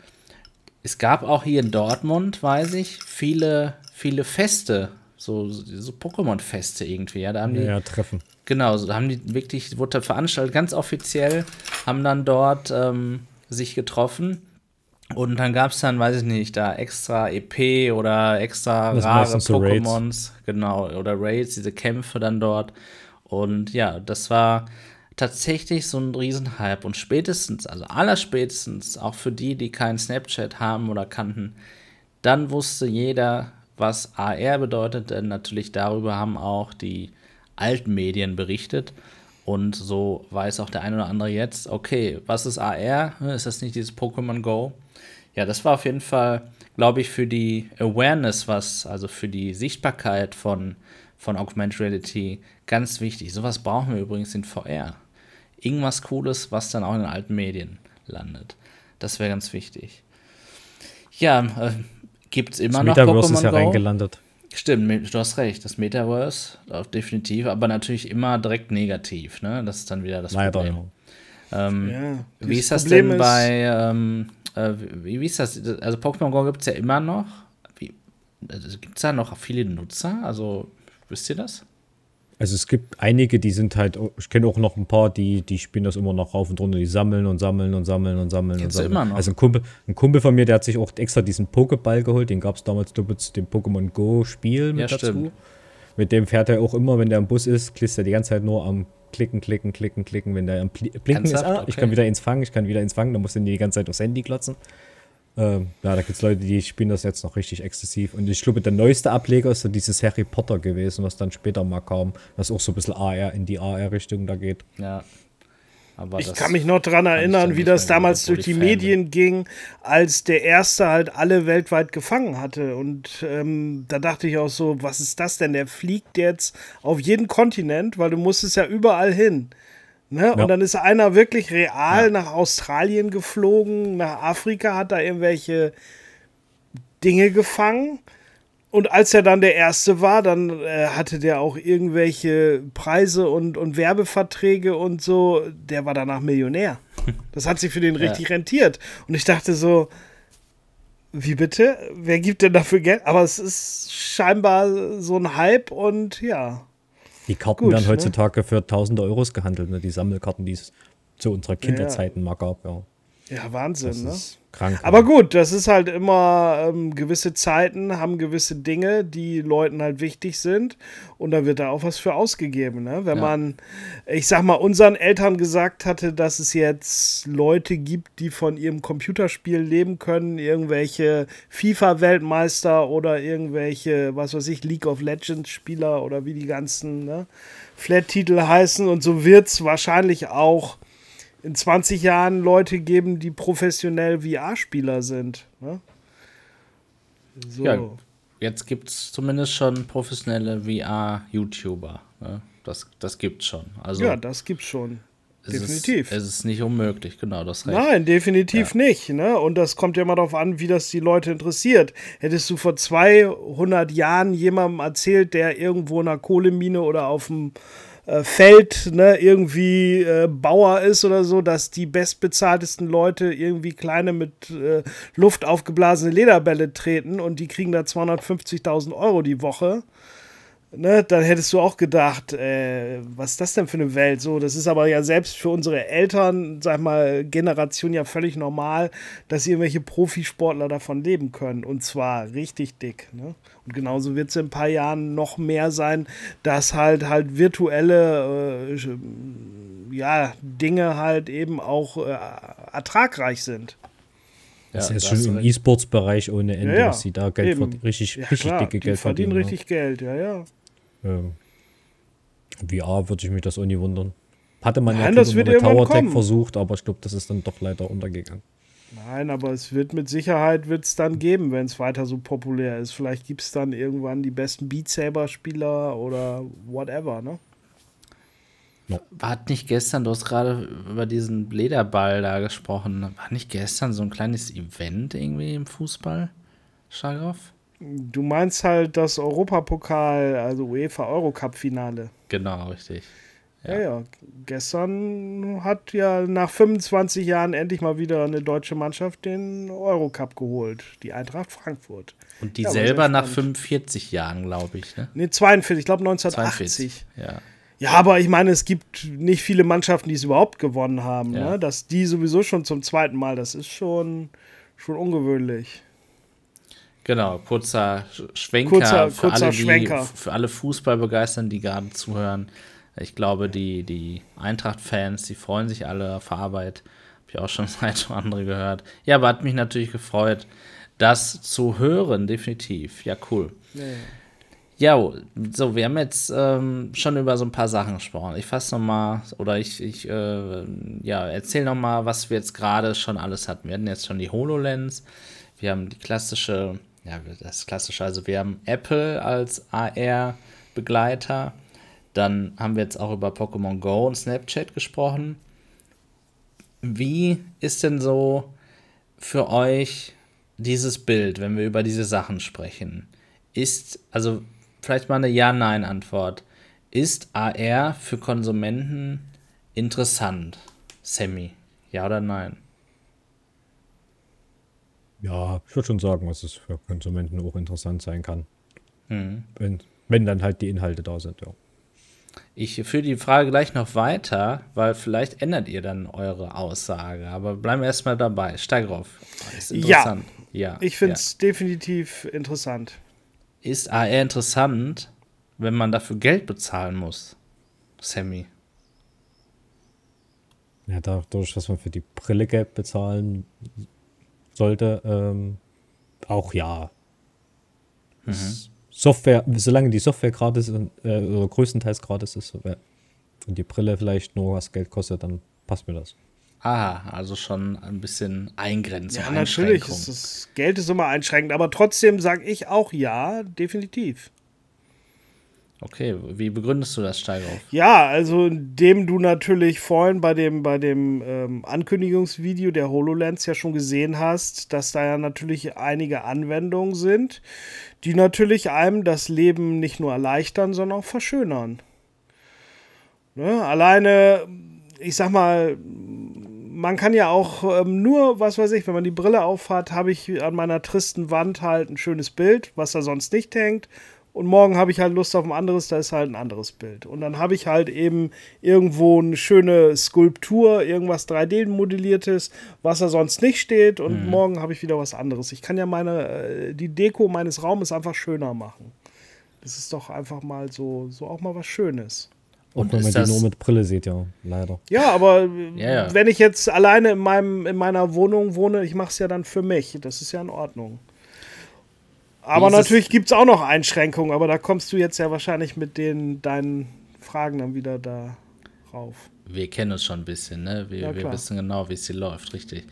Speaker 1: Es gab auch hier in Dortmund, weiß ich, viele, viele Feste, so, so Pokémon-Feste irgendwie. Ja, da haben die,
Speaker 2: ja, Treffen.
Speaker 1: Genau, da haben die wirklich, wurde veranstaltet, ganz offiziell, haben dann dort ähm, sich getroffen und dann gab es dann, weiß ich nicht, da extra EP oder extra das rare Pokémons, so genau, oder Raids, diese Kämpfe dann dort. Und ja, das war tatsächlich so ein Riesenhype. Und spätestens, also allerspätestens, auch für die, die keinen Snapchat haben oder kannten, dann wusste jeder, was AR bedeutet, denn natürlich darüber haben auch die alten Medien berichtet. Und so weiß auch der eine oder andere jetzt, okay, was ist AR? Ist das nicht dieses Pokémon Go? ja, das war auf jeden Fall, glaube ich, für die Awareness, was, also für die Sichtbarkeit von, von Augmented Reality ganz wichtig. Sowas brauchen wir übrigens in VR. Irgendwas Cooles, was dann auch in den alten Medien landet. Das wäre ganz wichtig. Ja, äh, gibt es immer das noch
Speaker 2: Metaverse Pokémon ist ja Go? reingelandet.
Speaker 1: Stimmt, du hast recht, das Metaverse, definitiv, aber natürlich immer direkt negativ, ne? Das ist dann wieder das
Speaker 2: Leider,
Speaker 1: Problem. Ähm,
Speaker 3: Ja,
Speaker 1: wie ist das
Speaker 3: Problem
Speaker 1: denn
Speaker 3: ist-
Speaker 1: bei, ähm, äh, wie, wie ist das? Also Pokémon Go gibt es ja immer noch. Gibt es da noch viele Nutzer? Also, wisst ihr das?
Speaker 2: Also es gibt einige, die sind halt, ich kenne auch noch ein paar, die, die spielen das immer noch rauf und runter, die sammeln und sammeln und sammeln und sammeln und
Speaker 1: Kennst du
Speaker 2: sammeln.
Speaker 1: immer noch?
Speaker 2: Also ein Kumpel, ein Kumpel von mir, der hat sich auch extra diesen Pokéball geholt, den gab es damals doppelt zu dem Pokémon Go Spiel mit
Speaker 1: Ja,
Speaker 2: dazu.
Speaker 1: stimmt.
Speaker 2: Mit dem fährt er auch immer, wenn der im Bus ist, klist er die ganze Zeit nur am Klicken, Klicken, Klicken, Klicken. Wenn der am Blinken ist,
Speaker 1: Ernsthaft?
Speaker 2: ah, ich
Speaker 1: Okay.
Speaker 2: kann wieder ins Fangen, ich kann wieder ins Fangen, dann muss er die ganze Zeit aufs Handy klotzen. Ähm, ja, da gibt es Leute, die spielen das jetzt noch richtig exzessiv. Und ich glaube, der neueste Ableger ist so dieses Harry Potter gewesen, was dann später mal kam, was auch so ein bisschen AR in die AR-Richtung da geht.
Speaker 1: Ja. Aber
Speaker 3: Ich kann mich noch
Speaker 1: ich
Speaker 3: erinnern, wie das damals durch die
Speaker 1: Fan
Speaker 3: Medien ging, als der erste halt alle weltweit gefangen hatte. Und ähm, da dachte ich auch so, was ist das denn? Der fliegt jetzt auf jeden Kontinent, weil du musstest ja überall hin. Ne?
Speaker 2: Ja.
Speaker 3: Und dann ist einer wirklich real nach Australien geflogen, nach Afrika, hat da irgendwelche Dinge gefangen. Und als er dann der Erste war, dann äh, hatte der auch irgendwelche Preise und, und Werbeverträge und so. Der war danach Millionär. Das hat sich für den richtig rentiert. Und ich dachte so, wie bitte? Wer gibt denn dafür Geld? Aber es ist scheinbar so ein Hype und ja.
Speaker 2: Die Karten
Speaker 3: Gut,
Speaker 2: werden
Speaker 3: ne?
Speaker 2: heutzutage für tausende Euros gehandelt, ne? die Sammelkarten, die es zu unserer Kinderzeiten mal gab. Ja.
Speaker 3: Ja, Wahnsinn, ne?
Speaker 2: krank.
Speaker 3: Aber gut, das ist halt immer ähm, gewisse Zeiten haben gewisse Dinge, die Leuten halt wichtig sind und da wird da auch was für ausgegeben. Ne? Wenn
Speaker 1: Ja.
Speaker 3: man, ich sag mal, unseren Eltern gesagt hatte, dass es jetzt Leute gibt, die von ihrem Computerspiel leben können, irgendwelche FIFA-Weltmeister oder irgendwelche, was weiß ich, League of Legends-Spieler oder wie die ganzen ne, Flat-Titel heißen und so wird es wahrscheinlich auch in 20 Jahren Leute geben, die professionell VR-Spieler sind. Ne? So.
Speaker 1: Ja, jetzt gibt es zumindest schon professionelle VR-YouTuber. Ne? Das, das gibt's schon. Also
Speaker 3: ja, das gibt's schon.
Speaker 1: es
Speaker 3: definitiv.
Speaker 1: Ist, es ist nicht unmöglich, genau, das recht.
Speaker 3: Nein, definitiv nicht. Ne? Und das kommt ja immer darauf an, wie das die Leute interessiert. Hättest du vor 200 Jahren jemandem erzählt, der irgendwo in einer Kohlemine oder auf dem äh, Feld ne, irgendwie äh, Bauer ist oder so, dass die bestbezahltesten Leute irgendwie kleine mit äh, Luft aufgeblasene Lederbälle treten und die kriegen da 250.000 Euro die Woche. Ne, dann hättest du auch gedacht, äh, was ist das denn für eine Welt? So, das ist aber ja selbst für unsere Eltern, sag mal, Generation ja völlig normal, dass irgendwelche Profisportler davon leben können. Und zwar richtig dick. Ne? Und genauso wird es in ein paar Jahren noch mehr sein, dass halt halt virtuelle äh, ja, Dinge halt eben auch äh, ertragreich sind.
Speaker 2: Das
Speaker 1: Ja,
Speaker 2: ist schon im. E-Sports-Bereich ohne Ende,
Speaker 3: Ja,
Speaker 2: dass sie da Geld
Speaker 3: Eben.
Speaker 2: richtig, richtig
Speaker 3: klar,
Speaker 2: dicke
Speaker 3: die
Speaker 2: Geld
Speaker 3: verdienen
Speaker 2: verdienen.
Speaker 3: richtig Geld, ja, ja.
Speaker 2: Ja. Ähm, VR würde ich mich das auch nie wundern. Hatte man
Speaker 3: Nein,
Speaker 2: ja
Speaker 3: das wird
Speaker 2: mit Tower Tech versucht, aber ich glaube, das ist dann doch leider untergegangen.
Speaker 3: Nein, aber es wird mit Sicherheit wird's dann geben, wenn es weiter so populär ist. Vielleicht gibt es dann irgendwann die besten Beat Saber-Spieler oder whatever, ne?
Speaker 1: Hat nicht gestern, du hast gerade über diesen Lederball da gesprochen, war nicht gestern so ein kleines Event irgendwie im Fußball? Schargoff?
Speaker 3: Du meinst halt das Europapokal, also UEFA Eurocup-Finale.
Speaker 1: Genau, richtig.
Speaker 3: Ja. ja, Gestern hat ja nach 25 Jahren endlich mal wieder eine deutsche Mannschaft den Eurocup geholt, die Eintracht Frankfurt.
Speaker 1: Und die
Speaker 3: Ja,
Speaker 1: selber nach
Speaker 3: spannend.
Speaker 1: 45 Jahren, glaube ich. Ne?
Speaker 3: Ne, 42, ich glaube 1980.
Speaker 1: 42. Ja.
Speaker 3: Ja, aber ich meine, es gibt nicht viele Mannschaften, die es überhaupt gewonnen haben.
Speaker 1: Ja.
Speaker 3: Ne? Dass die sowieso schon zum zweiten Mal, das ist schon, schon ungewöhnlich.
Speaker 1: Genau, kurzer Sch- Schwenker,
Speaker 3: Kurzer-
Speaker 1: für,
Speaker 3: kurzer
Speaker 1: alle, die,
Speaker 3: Schwenker.
Speaker 1: für alle Fußballbegeisterten, die gerade zuhören. Ich glaube, die, die Eintracht-Fans, die freuen sich alle auf Arbeit. Habe ich auch schon oder andere gehört. Ja, aber hat mich natürlich gefreut, das zu hören, definitiv. Ja, cool. Ja, so, wir haben jetzt ähm, schon über so ein paar Sachen gesprochen. Ich fasse nochmal, oder ich, ich äh, ja, erzähle nochmal, was wir jetzt gerade schon alles hatten. Wir hatten jetzt schon die HoloLens, wir haben die klassische, ja, das klassische, also wir haben Apple als AR-Begleiter, dann haben wir jetzt auch über Pokémon Go und Snapchat gesprochen. Wie ist denn so für euch dieses Bild, wenn wir über diese Sachen sprechen? Ist, also vielleicht mal eine Ja-Nein-Antwort. Ist AR für Konsumenten interessant? Sammy, ja oder nein?
Speaker 2: Ja, ich würde schon sagen, dass es für Konsumenten auch interessant sein kann. Mhm. Wenn, wenn dann halt die Inhalte da sind, ja.
Speaker 1: Ich führe die Frage gleich noch weiter, weil vielleicht ändert ihr dann eure Aussage. Aber bleiben wir erstmal dabei. Steig drauf.
Speaker 3: Ist interessant. Ja, ja ich finde es ja. definitiv interessant.
Speaker 1: Ist AR interessant, wenn man dafür Geld bezahlen muss? Sammy.
Speaker 2: Ja, dadurch, dass man für die Brille Geld bezahlen sollte, ähm, auch ja. Mhm. Software, solange die Software gratis und, äh, oder größtenteils gratis ist und die Brille vielleicht nur was Geld kostet, dann passt mir das.
Speaker 1: Aha, also schon ein bisschen Eingrenzung.
Speaker 3: Ja, natürlich. Ist das Geld ist immer einschränkend, aber trotzdem sage ich auch ja, definitiv.
Speaker 1: Okay, wie begründest du das, Steigerhoff?
Speaker 3: Ja, also indem du natürlich vorhin bei dem, bei dem ähm, Ankündigungsvideo der HoloLens ja schon gesehen hast, dass da ja natürlich einige Anwendungen sind, die natürlich einem das Leben nicht nur erleichtern, sondern auch verschönern. Ne? Alleine, ich sag mal, man kann ja auch ähm, nur, was weiß ich, wenn man die Brille aufhat, habe ich an meiner tristen Wand halt ein schönes Bild, was da sonst nicht hängt und morgen habe ich halt Lust auf ein anderes, da ist halt ein anderes Bild. Und dann habe ich halt eben irgendwo eine schöne Skulptur, irgendwas 3D-modelliertes, was da sonst nicht steht und mhm. morgen habe ich wieder was anderes. Ich kann ja meine, äh, die Deko meines Raumes einfach schöner machen. Das ist doch einfach mal so, so auch mal was Schönes.
Speaker 2: Und wenn man die nur mit Brille sieht, ja, leider.
Speaker 3: Ja, aber ja, ja. wenn ich jetzt alleine in, meinem, in meiner Wohnung wohne, ich mache es ja dann für mich. Das ist ja in Ordnung. Aber natürlich gibt es auch noch Einschränkungen, aber da kommst du jetzt ja wahrscheinlich mit den, deinen Fragen dann wieder da rauf.
Speaker 1: Wir kennen uns schon ein bisschen, ne? Wir, ja, wir wissen genau, wie es hier läuft, richtig.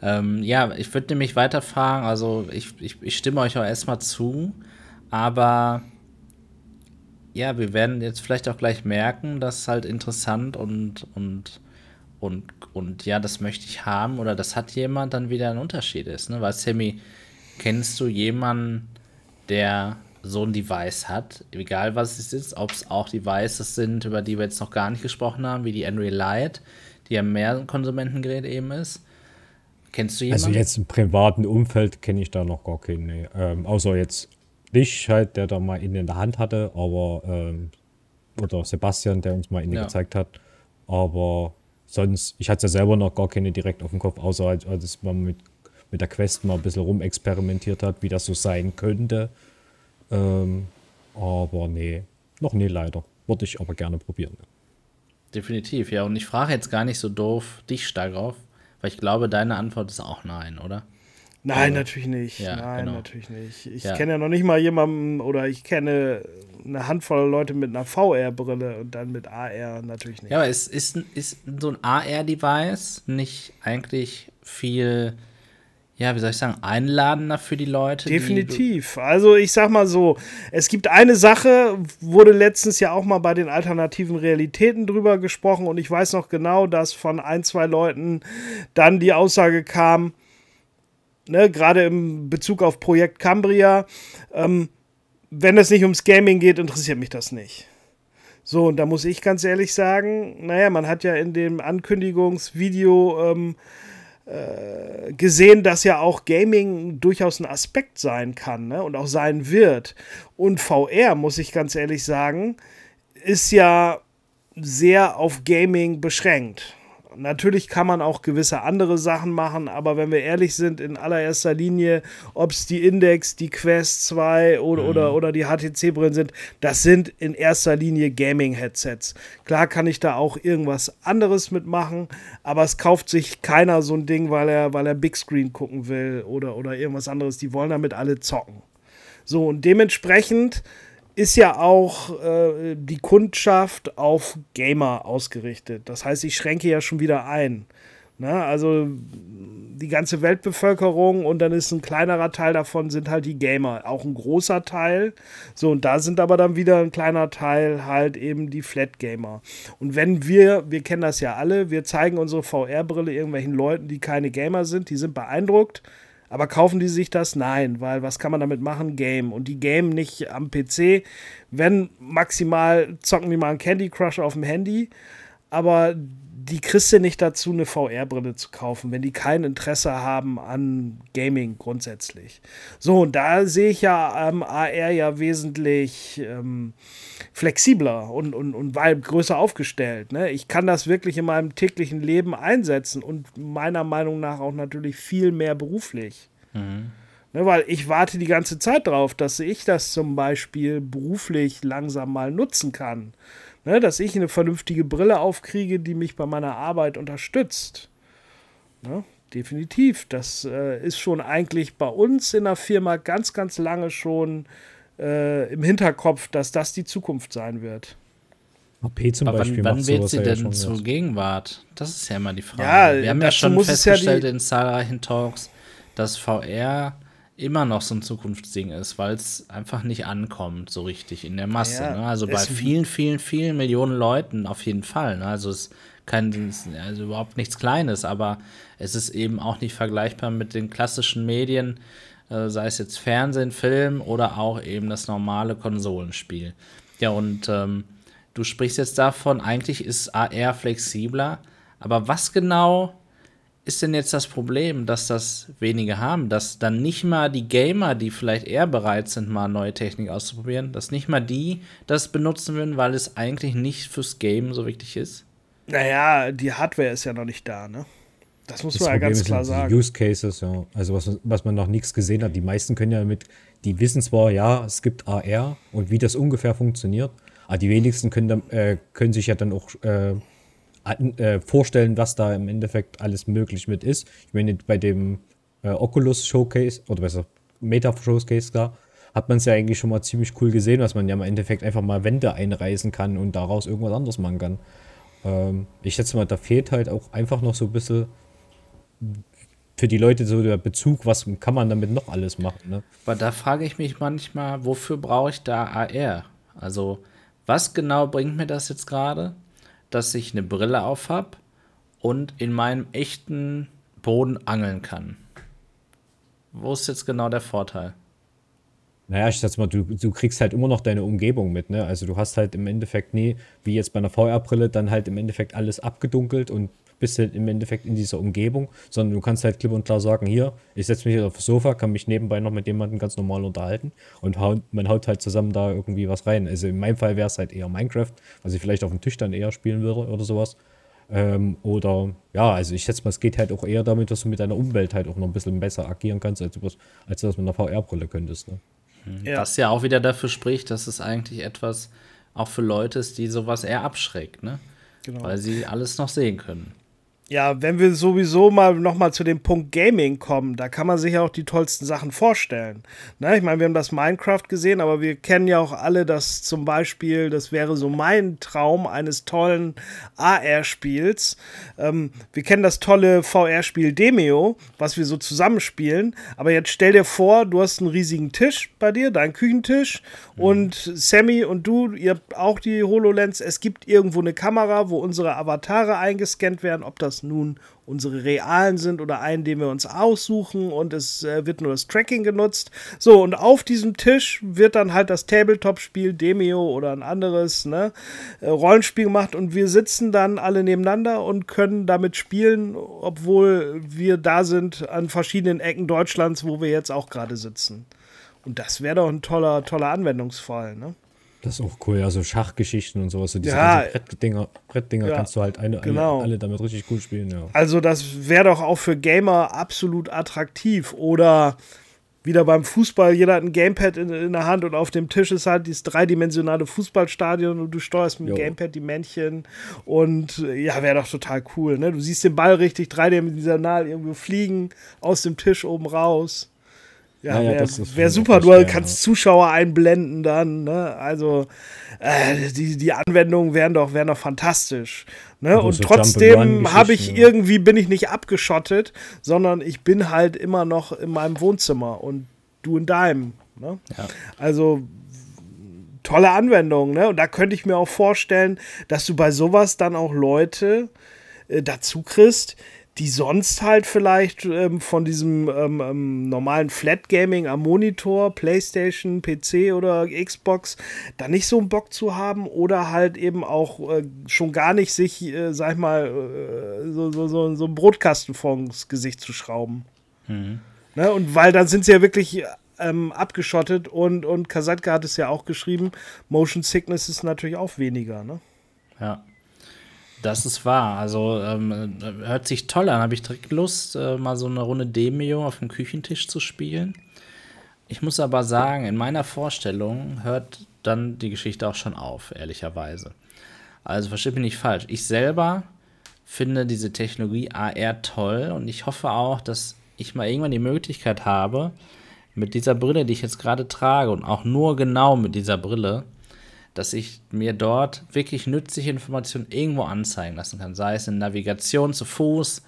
Speaker 1: Ähm, ja, ich würde nämlich weiter fragen, also ich, ich, ich stimme euch auch erstmal zu, aber ja, wir werden jetzt vielleicht auch gleich merken, dass halt interessant und, und, und, und ja, das möchte ich haben oder das hat jemand dann wieder ein Unterschied ist, ne? Weil Sammy Kennst du jemanden, der so ein Device hat, egal was es ist, ob es auch Devices sind, über die wir jetzt noch gar nicht gesprochen haben, wie die Unreal Lite, die ja mehr ein Konsumentengerät eben ist. Kennst du
Speaker 2: jemanden? Also jetzt im privaten Umfeld kenne ich da noch gar keinen, nee. ähm, außer jetzt dich halt, der da mal ihn in der Hand hatte, aber ähm, oder Sebastian, der uns mal ihn ja. gezeigt hat, aber sonst, ich hatte ja selber noch gar keine direkt auf dem Kopf, außer als, als man mit mit der Quest mal ein bisschen rumexperimentiert hat, wie das so sein könnte. Ähm, aber nee, noch nie leider. Würde ich aber gerne probieren.
Speaker 1: Definitiv, ja. Und ich frage jetzt gar nicht so doof dich, Steigrauf, weil ich glaube, deine Antwort ist auch nein, oder?
Speaker 3: Nein, also, natürlich nicht. Ja, Nein, genau. natürlich nicht. Ich ja. kenne ja noch nicht mal jemanden oder ich kenne eine Handvoll Leute mit einer VR-Brille und dann mit AR natürlich nicht.
Speaker 1: Ja, aber ist, ist, ist so ein AR-Device nicht eigentlich viel ja, wie soll ich sagen, einladender für die Leute.
Speaker 3: Definitiv. Die also ich sag mal so, es gibt eine Sache, wurde letztens ja auch mal bei den alternativen Realitäten drüber gesprochen und ich weiß noch genau, dass von ein, zwei Leuten dann die Aussage kam, ne, gerade im Bezug auf Projekt Cambria, ähm, wenn es nicht ums Gaming geht, interessiert mich das nicht. So, und da muss ich ganz ehrlich sagen, naja, man hat ja in dem Ankündigungsvideo ähm, äh, gesehen, dass ja auch Gaming durchaus ein Aspekt sein kann ne? und auch sein wird. Und VR, muss ich ganz ehrlich sagen, ist ja sehr auf Gaming beschränkt. Natürlich kann man auch gewisse andere Sachen machen, aber wenn wir ehrlich sind, in allererster Linie, ob es die Index, die Quest 2 oder, mhm. oder, oder die HTC-Brillen sind, das sind in erster Linie Gaming-Headsets. Klar kann ich da auch irgendwas anderes mitmachen, aber es kauft sich keiner so ein Ding, weil er, weil er Big Screen gucken will oder, oder irgendwas anderes. Die wollen damit alle zocken. So, und dementsprechend ist ja auch äh, die Kundschaft auf Gamer ausgerichtet. Das heißt, ich schränke ja schon wieder ein. Ne? Also die ganze Weltbevölkerung und dann ist ein kleinerer Teil davon sind halt die Gamer. Auch ein großer Teil. So, und da sind aber dann wieder ein kleiner Teil halt eben die Flat Gamer. Und wenn wir, wir kennen das ja alle, wir zeigen unsere VR-Brille irgendwelchen Leuten, die keine Gamer sind, die sind beeindruckt, Aber kaufen die sich das? Nein, weil was kann man damit machen? Game. Und die Game nicht am PC. Wenn maximal zocken die mal ein Candy Crush auf dem Handy. Aber die kriegst du nicht dazu, eine VR-Brille zu kaufen, wenn die kein Interesse haben an Gaming grundsätzlich. So, und da sehe ich ja ähm, AR ja wesentlich ähm, flexibler und, und, und weil größer aufgestellt. Ne? Ich kann das wirklich in meinem täglichen Leben einsetzen und meiner Meinung nach auch natürlich viel mehr beruflich. Mhm. Ne, weil ich warte die ganze Zeit drauf, dass ich das zum Beispiel beruflich langsam mal nutzen kann. Ne, dass ich eine vernünftige Brille aufkriege, die mich bei meiner Arbeit unterstützt. Ne, definitiv. Das äh, ist schon eigentlich bei uns in der Firma ganz, ganz lange schon äh, im Hinterkopf, dass das die Zukunft sein wird.
Speaker 1: AP zum Aber Beispiel wann, wann wird sie denn ja zur Gegenwart? Das ist ja immer die Frage. Ja, Wir haben ja schon festgestellt ja in zahlreichen Talks, dass VR immer noch so ein Zukunftsding ist, weil es einfach nicht ankommt so richtig in der Masse. Ja, ne? Also bei vielen, vielen, vielen Millionen Leuten auf jeden Fall. Ne? Also es ist kein, also überhaupt nichts Kleines, aber es ist eben auch nicht vergleichbar mit den klassischen Medien, äh, sei es jetzt Fernsehen, Film oder auch eben das normale Konsolenspiel. Ja, und ähm, du sprichst jetzt davon, eigentlich ist AR flexibler, aber was genau ist denn jetzt das Problem, dass das wenige haben, dass dann nicht mal die Gamer, die vielleicht eher bereit sind, mal neue Technik auszuprobieren, dass nicht mal die das benutzen würden, weil es eigentlich nicht fürs Game so wichtig ist?
Speaker 3: Naja, die Hardware ist ja noch nicht da, ne? Das muss das man ja ganz klar sagen.
Speaker 2: Use Cases, ja. Also was, was man noch nichts gesehen hat. Die meisten können ja mit, die wissen zwar, ja, es gibt AR und wie das ungefähr funktioniert, aber die wenigsten können, dann, äh, können sich ja dann auch äh, äh, vorstellen, was da im Endeffekt alles möglich mit ist. Ich meine, bei dem äh, Oculus Showcase oder besser Meta Showcase da, hat man es ja eigentlich schon mal ziemlich cool gesehen, dass man ja im Endeffekt einfach mal Wände einreißen kann und daraus irgendwas anderes machen kann. Ähm, ich schätze mal, da fehlt halt auch einfach noch so ein bisschen für die Leute so der Bezug, was kann man damit noch alles machen. Ne?
Speaker 1: Aber da frage ich mich manchmal, wofür brauche ich da AR? Also, was genau bringt mir das jetzt gerade? Dass ich eine Brille auf habe und in meinem echten Boden angeln kann. Wo ist jetzt genau der Vorteil?
Speaker 2: Naja, ich sag mal, du, du kriegst halt immer noch deine Umgebung mit, ne? Also du hast halt im Endeffekt nie, wie jetzt bei einer VR-Brille, dann halt im Endeffekt alles abgedunkelt und bist halt im Endeffekt in dieser Umgebung, sondern du kannst halt klipp und klar sagen, hier, ich setze mich hier auf das Sofa, kann mich nebenbei noch mit jemandem ganz normal unterhalten und haut, man haut halt zusammen da irgendwie was rein. Also in meinem Fall wäre es halt eher Minecraft, was ich vielleicht auf dem Tisch dann eher spielen würde oder sowas. Ähm, oder ja, also ich schätze mal, es geht halt auch eher damit, dass du mit deiner Umwelt halt auch noch ein bisschen besser agieren kannst, als, als du das mit einer VR-Brille könntest. Ne?
Speaker 1: Mhm. Ja. Was ja auch wieder dafür spricht, dass es eigentlich etwas auch für Leute ist, die sowas eher abschreckt, ne? Genau. Weil sie alles noch sehen können.
Speaker 3: Ja, wenn wir sowieso mal nochmal zu dem Punkt Gaming kommen, da kann man sich ja auch die tollsten Sachen vorstellen. Ne? Ich meine, wir haben das Minecraft gesehen, aber wir kennen ja auch alle das zum Beispiel, das wäre so mein Traum eines tollen AR-Spiels. Ähm, wir kennen das tolle VR-Spiel Demeo, was wir so zusammenspielen. Aber jetzt stell dir vor, du hast einen riesigen Tisch bei dir, deinen Küchentisch, mhm. und Sammy und du, ihr habt auch die HoloLens. Es gibt irgendwo eine Kamera, wo unsere Avatare eingescannt werden, ob das nun unsere realen sind oder einen, den wir uns aussuchen und es äh, wird nur das Tracking genutzt. So, und auf diesem Tisch wird dann halt das Tabletop-Spiel Demio oder ein anderes ne, äh, Rollenspiel gemacht und wir sitzen dann alle nebeneinander und können damit spielen, obwohl wir da sind an verschiedenen Ecken Deutschlands, wo wir jetzt auch gerade sitzen. Und das wäre doch ein toller, toller Anwendungsfall, ne?
Speaker 2: Das ist auch cool, also Schachgeschichten und sowas. So diese ja, Brettdinger, Brettdinger ja, kannst du halt eine, genau. alle, alle, damit richtig gut spielen, ja.
Speaker 3: Also das wäre doch auch für Gamer absolut attraktiv. Oder wieder beim Fußball, jeder hat ein Gamepad in, in der Hand und auf dem Tisch ist halt dieses dreidimensionale Fußballstadion und du steuerst mit dem. Gamepad die Männchen. Und ja, wäre doch total cool, ne? Du siehst den Ball richtig dreidimensional irgendwo fliegen, aus dem Tisch oben raus. Ja, naja, wäre wär super. Du kannst Zuschauer einblenden dann. Ne? Also äh, die, die Anwendungen wären doch, wären doch fantastisch. Ne? Und so trotzdem habe ich irgendwie bin ich nicht abgeschottet, sondern ich bin halt immer noch in meinem Wohnzimmer und du in deinem. Ne? Ja. Also tolle Anwendung. Ne? Und da könnte ich mir auch vorstellen, dass du bei sowas dann auch Leute äh, dazu kriegst, die sonst halt vielleicht ähm, von diesem ähm, ähm, normalen Flat Gaming am Monitor, PlayStation, PC oder Xbox da nicht so einen Bock zu haben oder halt eben auch äh, schon gar nicht sich, äh, sag ich mal, äh, so, so, so, so einen Brotkasten vors Gesicht zu schrauben. Mhm. Ne? Und weil dann sind sie ja wirklich ähm, abgeschottet und, und Kasatka hat es ja auch geschrieben, Motion Sickness ist natürlich auch weniger, ne?
Speaker 1: Ja. Das ist wahr. Also ähm, hört sich toll an. Habe ich direkt Lust, äh, mal so eine Runde Demio auf dem Küchentisch zu spielen. Ich muss aber sagen, in meiner Vorstellung hört dann die Geschichte auch schon auf, ehrlicherweise. Also versteht mich nicht falsch. Ich selber finde diese Technologie AR toll und ich hoffe auch, dass ich mal irgendwann die Möglichkeit habe, mit dieser Brille, die ich jetzt gerade trage und auch nur genau mit dieser Brille, dass ich mir dort wirklich nützliche Informationen irgendwo anzeigen lassen kann. Sei es in Navigation zu Fuß,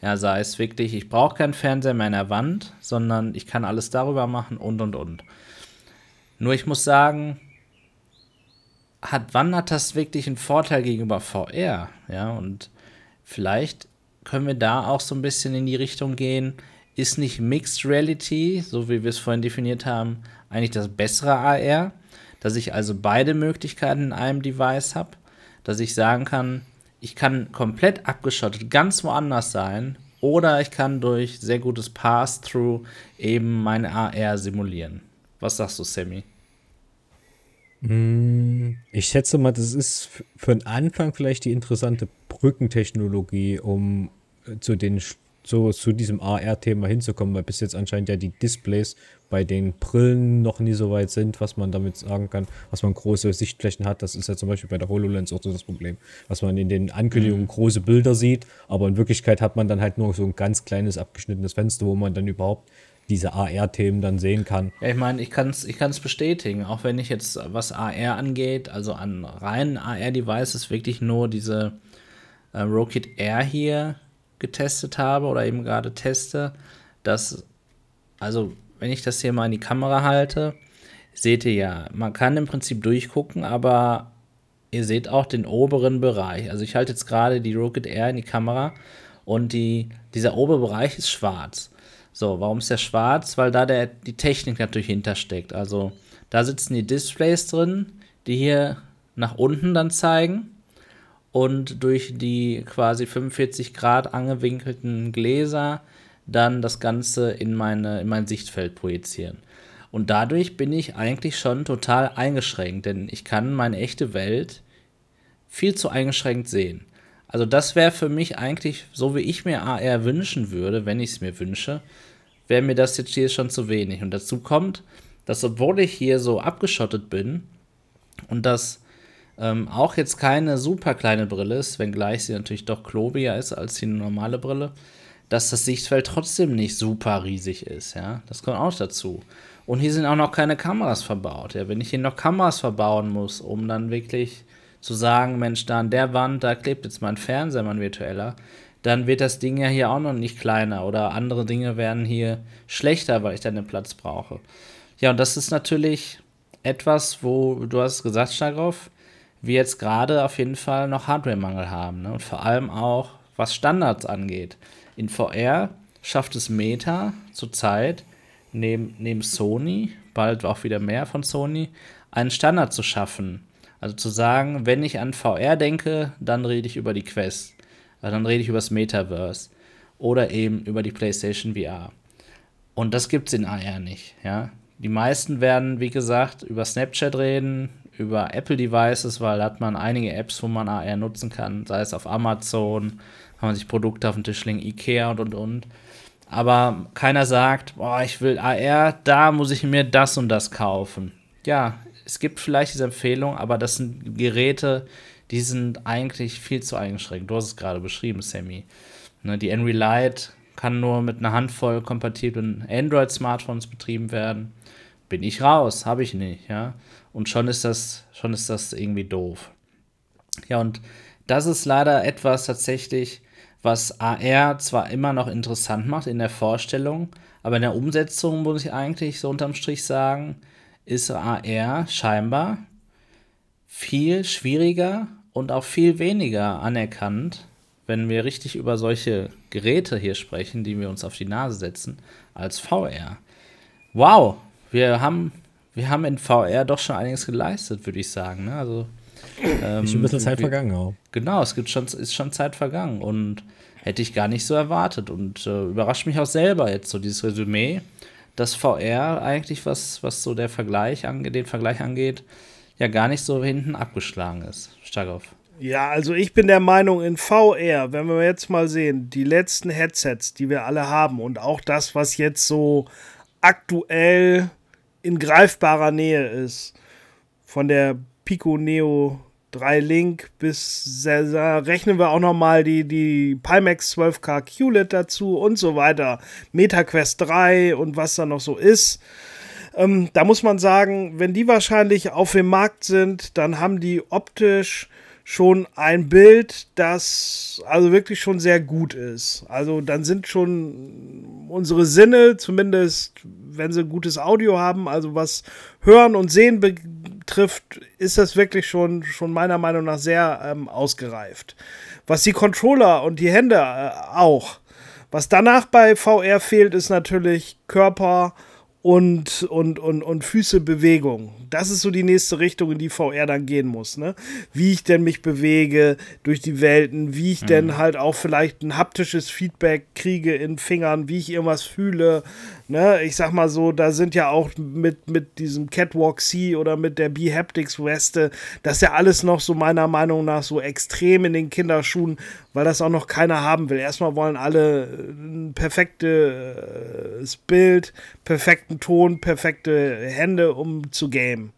Speaker 1: ja, sei es wirklich, ich brauche keinen Fernseher mehr in der Wand, sondern ich kann alles darüber machen und und und. Nur ich muss sagen, hat, wann hat das wirklich einen Vorteil gegenüber VR? Ja, und vielleicht können wir da auch so ein bisschen in die Richtung gehen, ist nicht Mixed Reality, so wie wir es vorhin definiert haben, eigentlich das bessere AR? Dass ich also beide Möglichkeiten in einem Device habe, dass ich sagen kann, ich kann komplett abgeschottet ganz woanders sein oder ich kann durch sehr gutes Pass-Through eben meine AR simulieren. Was sagst du, Sammy?
Speaker 2: Hm, ich schätze mal, das ist für den Anfang vielleicht die interessante Brückentechnologie, um äh, zu den so zu diesem AR-Thema hinzukommen, weil bis jetzt anscheinend ja die Displays bei den Brillen noch nie so weit sind, was man damit sagen kann, was man große Sichtflächen hat. Das ist ja zum Beispiel bei der HoloLens auch so das Problem, was man in den Ankündigungen mhm. große Bilder sieht, aber in Wirklichkeit hat man dann halt nur so ein ganz kleines abgeschnittenes Fenster, wo man dann überhaupt diese AR-Themen dann sehen kann.
Speaker 1: Ja, ich meine, ich kann es ich kann's bestätigen, auch wenn ich jetzt, was AR angeht, also an reinen AR-Devices wirklich nur diese äh, Rokit Air hier getestet habe oder eben gerade teste, dass, also wenn ich das hier mal in die Kamera halte, seht ihr ja, man kann im Prinzip durchgucken, aber ihr seht auch den oberen Bereich. Also ich halte jetzt gerade die Rocket Air in die Kamera und die, dieser obere Bereich ist schwarz. So, warum ist der schwarz? Weil da der, die Technik natürlich hintersteckt. Also da sitzen die Displays drin, die hier nach unten dann zeigen und durch die quasi 45 Grad angewinkelten Gläser dann das Ganze in, meine, in mein Sichtfeld projizieren. Und dadurch bin ich eigentlich schon total eingeschränkt, denn ich kann meine echte Welt viel zu eingeschränkt sehen. Also das wäre für mich eigentlich, so wie ich mir AR wünschen würde, wenn ich es mir wünsche, wäre mir das jetzt hier schon zu wenig. Und dazu kommt, dass obwohl ich hier so abgeschottet bin und das ähm, auch jetzt keine super kleine Brille ist, wenngleich sie natürlich doch klobiger ist als die normale Brille, dass das Sichtfeld trotzdem nicht super riesig ist. Ja? Das kommt auch dazu. Und hier sind auch noch keine Kameras verbaut. Ja? Wenn ich hier noch Kameras verbauen muss, um dann wirklich zu sagen, Mensch, da an der Wand, da klebt jetzt mein Fernseher, mein virtueller, dann wird das Ding ja hier auch noch nicht kleiner oder andere Dinge werden hier schlechter, weil ich dann den Platz brauche. Ja, und das ist natürlich etwas, wo du hast gesagt, Stagroff, wir jetzt gerade auf jeden Fall noch Hardware-Mangel haben. Ne? Und vor allem auch, was Standards angeht. In VR schafft es Meta zurzeit, neben, neben Sony, bald auch wieder mehr von Sony, einen Standard zu schaffen. Also zu sagen, wenn ich an VR denke, dann rede ich über die Quest. Also dann rede ich über das Metaverse. Oder eben über die PlayStation VR. Und das gibt es in AR nicht. Ja? Die meisten werden, wie gesagt, über Snapchat reden, über Apple Devices, weil da hat man einige Apps, wo man AR nutzen kann, sei es auf Amazon, kann man sich Produkte auf den Tisch legen, Ikea und und und. Aber keiner sagt, boah, ich will AR, da muss ich mir das und das kaufen. Ja, es gibt vielleicht diese Empfehlung, aber das sind Geräte, die sind eigentlich viel zu eingeschränkt. Du hast es gerade beschrieben, Sammy. Ne, die Enry Lite kann nur mit einer Handvoll kompatiblen Android-Smartphones betrieben werden. Bin ich raus, habe ich nicht, ja. Und schon ist das, schon ist das irgendwie doof. Ja, und das ist leider etwas tatsächlich, was AR zwar immer noch interessant macht in der Vorstellung, aber in der Umsetzung muss ich eigentlich so unterm Strich sagen, ist AR scheinbar viel schwieriger und auch viel weniger anerkannt, wenn wir richtig über solche Geräte hier sprechen, die wir uns auf die Nase setzen, als VR. Wow, wir haben, wir haben in VR doch schon einiges geleistet, würde ich sagen. Ne? Also,
Speaker 2: ähm, ist schon ein bisschen Zeit vergangen auch.
Speaker 1: Genau, es gibt schon, ist schon Zeit vergangen und hätte ich gar nicht so erwartet und äh, überrascht mich auch selber jetzt so dieses Resümee, dass VR eigentlich, was, was so der Vergleich angeht, den Vergleich angeht, ja gar nicht so hinten abgeschlagen ist. Stark auf.
Speaker 3: Ja, also ich bin der Meinung, in VR, wenn wir jetzt mal sehen, die letzten Headsets, die wir alle haben und auch das, was jetzt so aktuell in greifbarer Nähe ist, von der Pico Neo 3 Link bis da rechnen wir auch noch mal die, die Pimax 12K QLED dazu und so weiter. MetaQuest 3 und was da noch so ist. Ähm, da muss man sagen, wenn die wahrscheinlich auf dem Markt sind, dann haben die optisch schon ein Bild, das also wirklich schon sehr gut ist. Also dann sind schon unsere Sinne, zumindest wenn sie gutes Audio haben, also was Hören und Sehen betrifft, ist das wirklich schon, schon meiner Meinung nach sehr ähm, ausgereift. Was die Controller und die Hände äh, auch. Was danach bei VR fehlt, ist natürlich Körper und, und, und, und Füße Bewegung. Das ist so die nächste Richtung, in die VR dann gehen muss. Ne? Wie ich denn mich bewege durch die Welten, wie ich mhm. denn halt auch vielleicht ein haptisches Feedback kriege in Fingern, wie ich irgendwas fühle. Ne? Ich sag mal so, da sind ja auch mit, mit diesem Catwalk C oder mit der B-Haptics Weste, das ist ja alles noch so meiner Meinung nach so extrem in den Kinderschuhen, weil das auch noch keiner haben will. Erstmal wollen alle ein perfektes Bild, perfekten Ton, perfekte Hände, um zu gamen.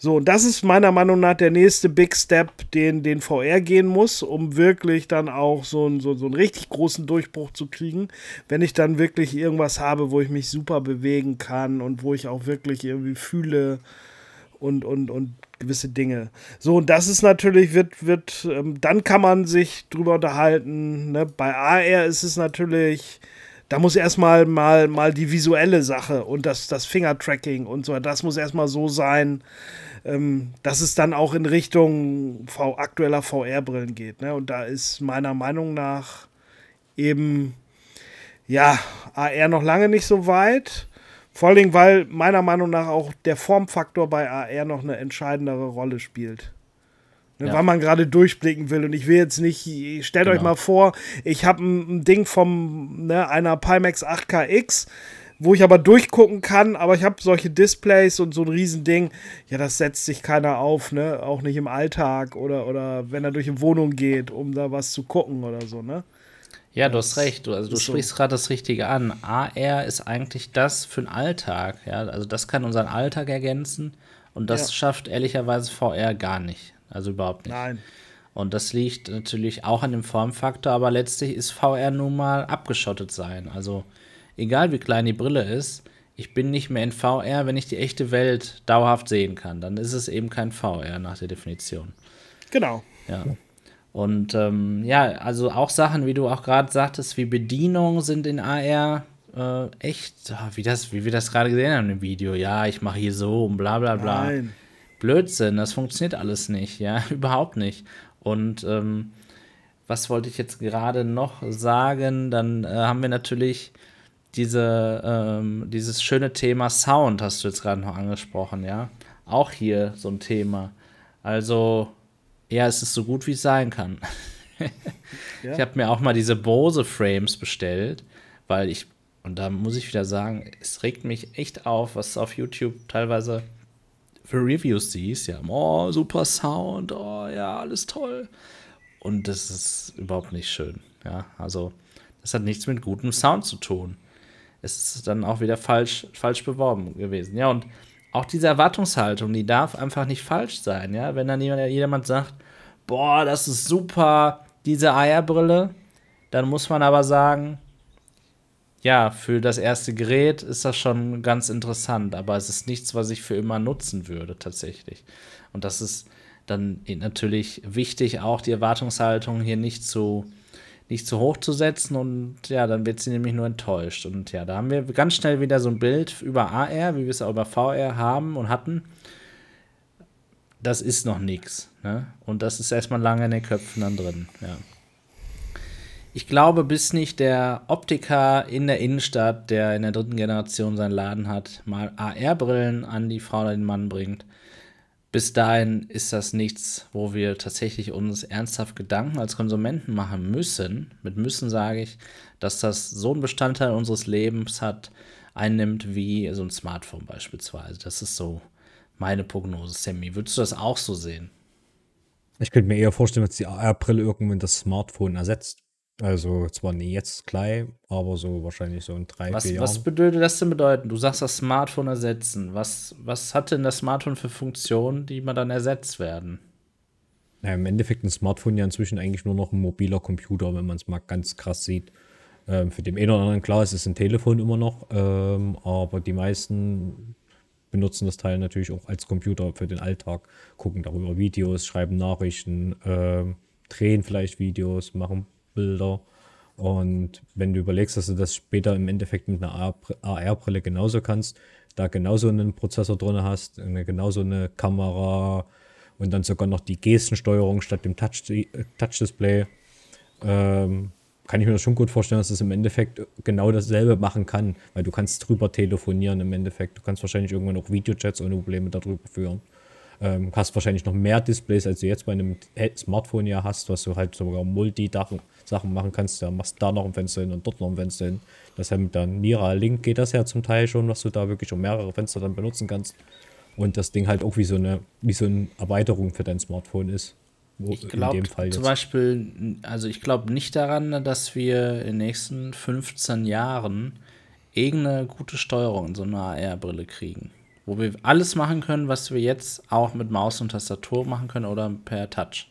Speaker 3: So, und das ist meiner Meinung nach der nächste Big Step, den, den VR gehen muss, um wirklich dann auch so, ein, so, so einen richtig großen Durchbruch zu kriegen. Wenn ich dann wirklich irgendwas habe, wo ich mich super bewegen kann und wo ich auch wirklich irgendwie fühle und, und, und gewisse Dinge. So, und das ist natürlich, wird, wird, ähm, dann kann man sich drüber unterhalten. Ne? Bei AR ist es natürlich, da muss erstmal mal, mal die visuelle Sache und das, das Finger-Tracking und so, das muss erstmal so sein, ähm, dass es dann auch in Richtung v aktueller VR-Brillen geht. Ne? Und da ist meiner Meinung nach eben, ja, AR noch lange nicht so weit. Vor allen Dingen, weil meiner Meinung nach auch der Formfaktor bei AR noch eine entscheidendere Rolle spielt. Ne, ja. Weil man gerade durchblicken will. Und ich will jetzt nicht, stellt genau. euch mal vor, ich habe ein, ein, Ding von ne, einer Pimax 8KX, wo ich aber durchgucken kann, aber ich habe solche Displays und so ein Riesending, ja, das setzt sich keiner auf, ne? Auch nicht im Alltag oder, oder wenn er durch eine Wohnung geht, um da was zu gucken oder so, ne?
Speaker 1: Ja, du hast recht. Du, also du sprichst so. gerade das Richtige an. AR ist eigentlich das für den Alltag. Ja? Also das kann unseren Alltag ergänzen und das ja. schafft ehrlicherweise VR gar nicht. Also überhaupt nicht.
Speaker 3: Nein.
Speaker 1: Und das liegt natürlich auch an dem Formfaktor, aber letztlich ist VR nun mal abgeschottet sein. Also egal wie klein die Brille ist, ich bin nicht mehr in VR, wenn ich die echte Welt dauerhaft sehen kann. Dann ist es eben kein VR nach der Definition.
Speaker 3: Genau.
Speaker 1: Ja. Und ähm, ja, also auch Sachen, wie du auch gerade sagtest, wie Bedienung sind in AR äh, echt, wie, das, wie wir das gerade gesehen haben im Video. Ja, ich mache hier so und bla bla bla. Nein. Blödsinn, das funktioniert alles nicht, ja, überhaupt nicht. Und ähm, was wollte ich jetzt gerade noch sagen? Dann äh, haben wir natürlich diese, ähm, dieses schöne Thema Sound, hast du jetzt gerade noch angesprochen, ja. Auch hier so ein Thema. Also, ja, es ist so gut, wie es sein kann. ja. Ich habe mir auch mal diese Bose-Frames bestellt, weil ich, und da muss ich wieder sagen, es regt mich echt auf, was auf YouTube teilweise für Reviews siehst. Ja, oh, super Sound, oh ja, alles toll. Und das ist überhaupt nicht schön. Ja, also, das hat nichts mit gutem Sound zu tun. Es ist dann auch wieder falsch, falsch beworben gewesen. Ja, und auch diese Erwartungshaltung, die darf einfach nicht falsch sein, ja. Wenn dann jemand, jemand sagt, boah, das ist super, diese Eierbrille, dann muss man aber sagen, ja, für das erste Gerät ist das schon ganz interessant, aber es ist nichts, was ich für immer nutzen würde, tatsächlich. Und das ist dann natürlich wichtig, auch die Erwartungshaltung hier nicht zu nicht zu hoch zu setzen und ja, dann wird sie nämlich nur enttäuscht. Und ja, da haben wir ganz schnell wieder so ein Bild über AR, wie wir es auch über VR haben und hatten. Das ist noch nichts. Ne? Und das ist erstmal lange in den Köpfen dann drin. Ja. ich glaube, bis nicht der Optiker in der Innenstadt, der in der dritten Generation seinen Laden hat, mal AR-Brillen an die Frau oder den Mann bringt, bis dahin ist das nichts, wo wir tatsächlich uns ernsthaft Gedanken als Konsumenten machen müssen. Mit müssen sage ich, dass das so einen Bestandteil unseres Lebens hat, einnimmt wie so ein Smartphone beispielsweise. Das ist so meine Prognose, Sammy. Würdest du das auch so sehen?
Speaker 2: Ich könnte mir eher vorstellen, dass die AR-Brille irgendwann das Smartphone ersetzt. Also zwar nie jetzt gleich, aber so wahrscheinlich so in drei,
Speaker 1: was,
Speaker 2: vier Jahren.
Speaker 1: Was bedeutet das denn bedeuten? Du sagst das Smartphone ersetzen. Was, was hat denn das Smartphone für Funktionen, die man dann ersetzt werden?
Speaker 2: Ja, Im Endeffekt ein Smartphone ja inzwischen eigentlich nur noch ein mobiler Computer, wenn man es mal ganz krass sieht. Ähm, für den einen oder anderen klar, es ist ein Telefon immer noch, ähm, aber die meisten benutzen das Teil natürlich auch als Computer für den Alltag, gucken darüber Videos, schreiben Nachrichten, ähm, drehen vielleicht Videos, machen Bilder. Und wenn du überlegst, dass du das später im Endeffekt mit einer AR-Brille genauso kannst, da genauso einen Prozessor drin hast, eine, genauso eine Kamera und dann sogar noch die Gestensteuerung statt dem Touch-Display, ähm, kann ich mir das schon gut vorstellen, dass es im Endeffekt genau dasselbe machen kann, weil du kannst drüber telefonieren im Endeffekt. Du kannst wahrscheinlich irgendwann auch Videochats ohne Probleme darüber führen. Ähm, hast wahrscheinlich noch mehr Displays, als du jetzt bei einem Smartphone ja hast, was du halt sogar Multi-Sachen machen kannst. Da machst da noch ein Fenster hin und dort noch ein Fenster hin. Das mit der Nira Link geht das ja zum Teil schon, was du da wirklich schon mehrere Fenster dann benutzen kannst. Und das Ding halt auch wie so eine, wie so eine Erweiterung für dein Smartphone ist.
Speaker 1: Wo ich glaube zum Beispiel, also ich glaube nicht daran, dass wir in den nächsten 15 Jahren irgendeine gute Steuerung in so einer AR-Brille kriegen. Wo wir alles machen können, was wir jetzt auch mit Maus und Tastatur machen können oder per Touch.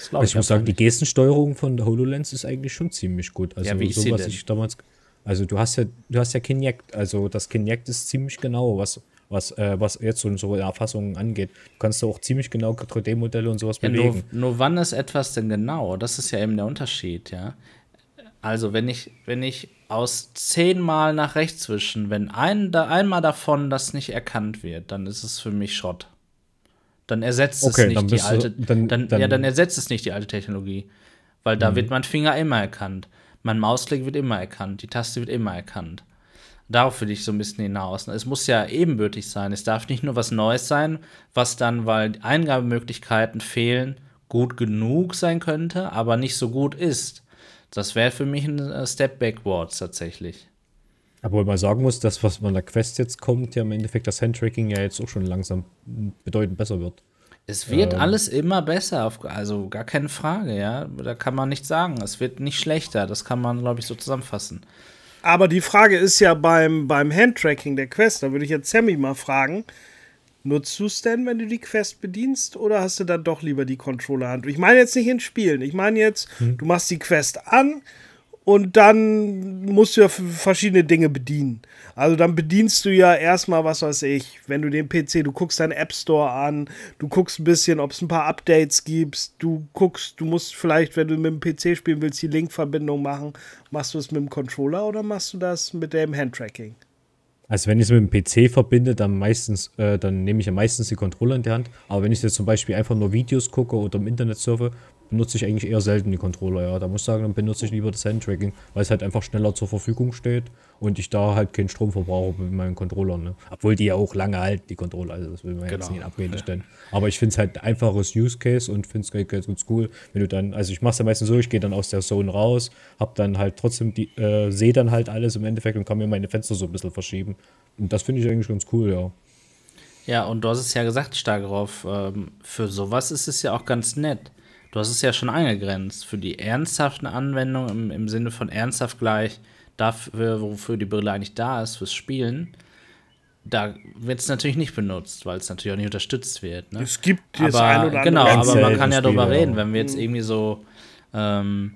Speaker 2: Ich, ich muss sagen, nicht. die Gestensteuerung von der HoloLens ist eigentlich schon ziemlich gut. Also ja, wie so, was ich damals. Also du hast ja, du hast ja Kinect, also das Kinect ist ziemlich genau, was was, äh, was jetzt so, so Erfassungen angeht. Du kannst auch ziemlich genau 3D-Modelle und sowas ja, belegen.
Speaker 1: Nur, nur wann ist etwas denn genau? Das ist ja eben der Unterschied, ja. Also, wenn ich, wenn ich aus zehnmal nach rechts wischen, wenn ein, da, einmal davon das nicht erkannt wird, dann ist es für mich Schrott. Dann ersetzt okay, es nicht die alte. Du, dann, dann, dann, ja, dann ersetzt es nicht die alte Technologie. Weil da mhm. wird mein Finger immer erkannt. Mein Mausklick wird immer erkannt. Die Taste wird immer erkannt. Darauf will ich so ein bisschen hinaus. Es muss ja ebenbürtig sein. Es darf nicht nur was Neues sein, was dann, weil Eingabemöglichkeiten fehlen, gut genug sein könnte, aber nicht so gut ist. Das wäre für mich ein äh, Step backwards tatsächlich.
Speaker 2: Aber man sagen muss, dass was von der Quest jetzt kommt, ja im Endeffekt das Handtracking ja jetzt auch schon langsam bedeutend besser wird.
Speaker 1: Es wird ähm. alles immer besser, also gar keine Frage, ja. Da kann man nichts sagen. Es wird nicht schlechter, das kann man, glaube ich, so zusammenfassen.
Speaker 3: Aber die Frage ist ja beim, beim Handtracking der Quest, da würde ich jetzt Sammy mal fragen, nutzt du es denn, wenn du die Quest bedienst, oder hast du dann doch lieber die Controllerhand? Ich meine jetzt nicht in Spielen, ich meine jetzt, hm. du machst die Quest an, und dann musst du ja verschiedene Dinge bedienen. Also dann bedienst du ja erstmal, was weiß ich, wenn du den PC, du guckst deinen App Store an, du guckst ein bisschen, ob es ein paar Updates gibt, du guckst, du musst vielleicht, wenn du mit dem PC spielen willst, die Linkverbindung machen. Machst du es mit dem Controller oder machst du das mit dem Handtracking?
Speaker 2: Also wenn ich es mit dem PC verbinde, dann meistens, äh, dann nehme ich ja meistens die Controller in die Hand. Aber wenn ich jetzt zum Beispiel einfach nur Videos gucke oder im Internet surfe, benutze ich eigentlich eher selten die Controller, ja. Da muss ich sagen, dann benutze ich lieber das Handtracking, weil es halt einfach schneller zur Verfügung steht und ich da halt keinen Strom verbrauche mit meinen Controllern. Ne? Obwohl die ja auch lange halten, die Controller, also das will man genau. jetzt nicht Abrede stellen. Aber ich finde es halt ein einfaches Use Case und finde es ganz, ganz cool, wenn du dann, also ich mache es ja meistens so, ich gehe dann aus der Zone raus, hab dann halt trotzdem die, äh, sehe dann halt alles im Endeffekt und kann mir meine Fenster so ein bisschen verschieben. Und das finde ich eigentlich ganz cool, ja.
Speaker 1: Ja, und du hast es ja gesagt, Stagroff, ähm, für sowas ist es ja auch ganz nett du hast es ja schon eingegrenzt, für die ernsthaften Anwendungen im, im Sinne von ernsthaft gleich dafür, wofür die Brille eigentlich da ist, fürs Spielen, da wird es natürlich nicht benutzt, weil es natürlich auch nicht unterstützt wird. Ne?
Speaker 3: Es gibt
Speaker 1: das aber, ein oder andere. Genau, aber man kann ja darüber reden, wenn wir jetzt mhm. irgendwie so ähm,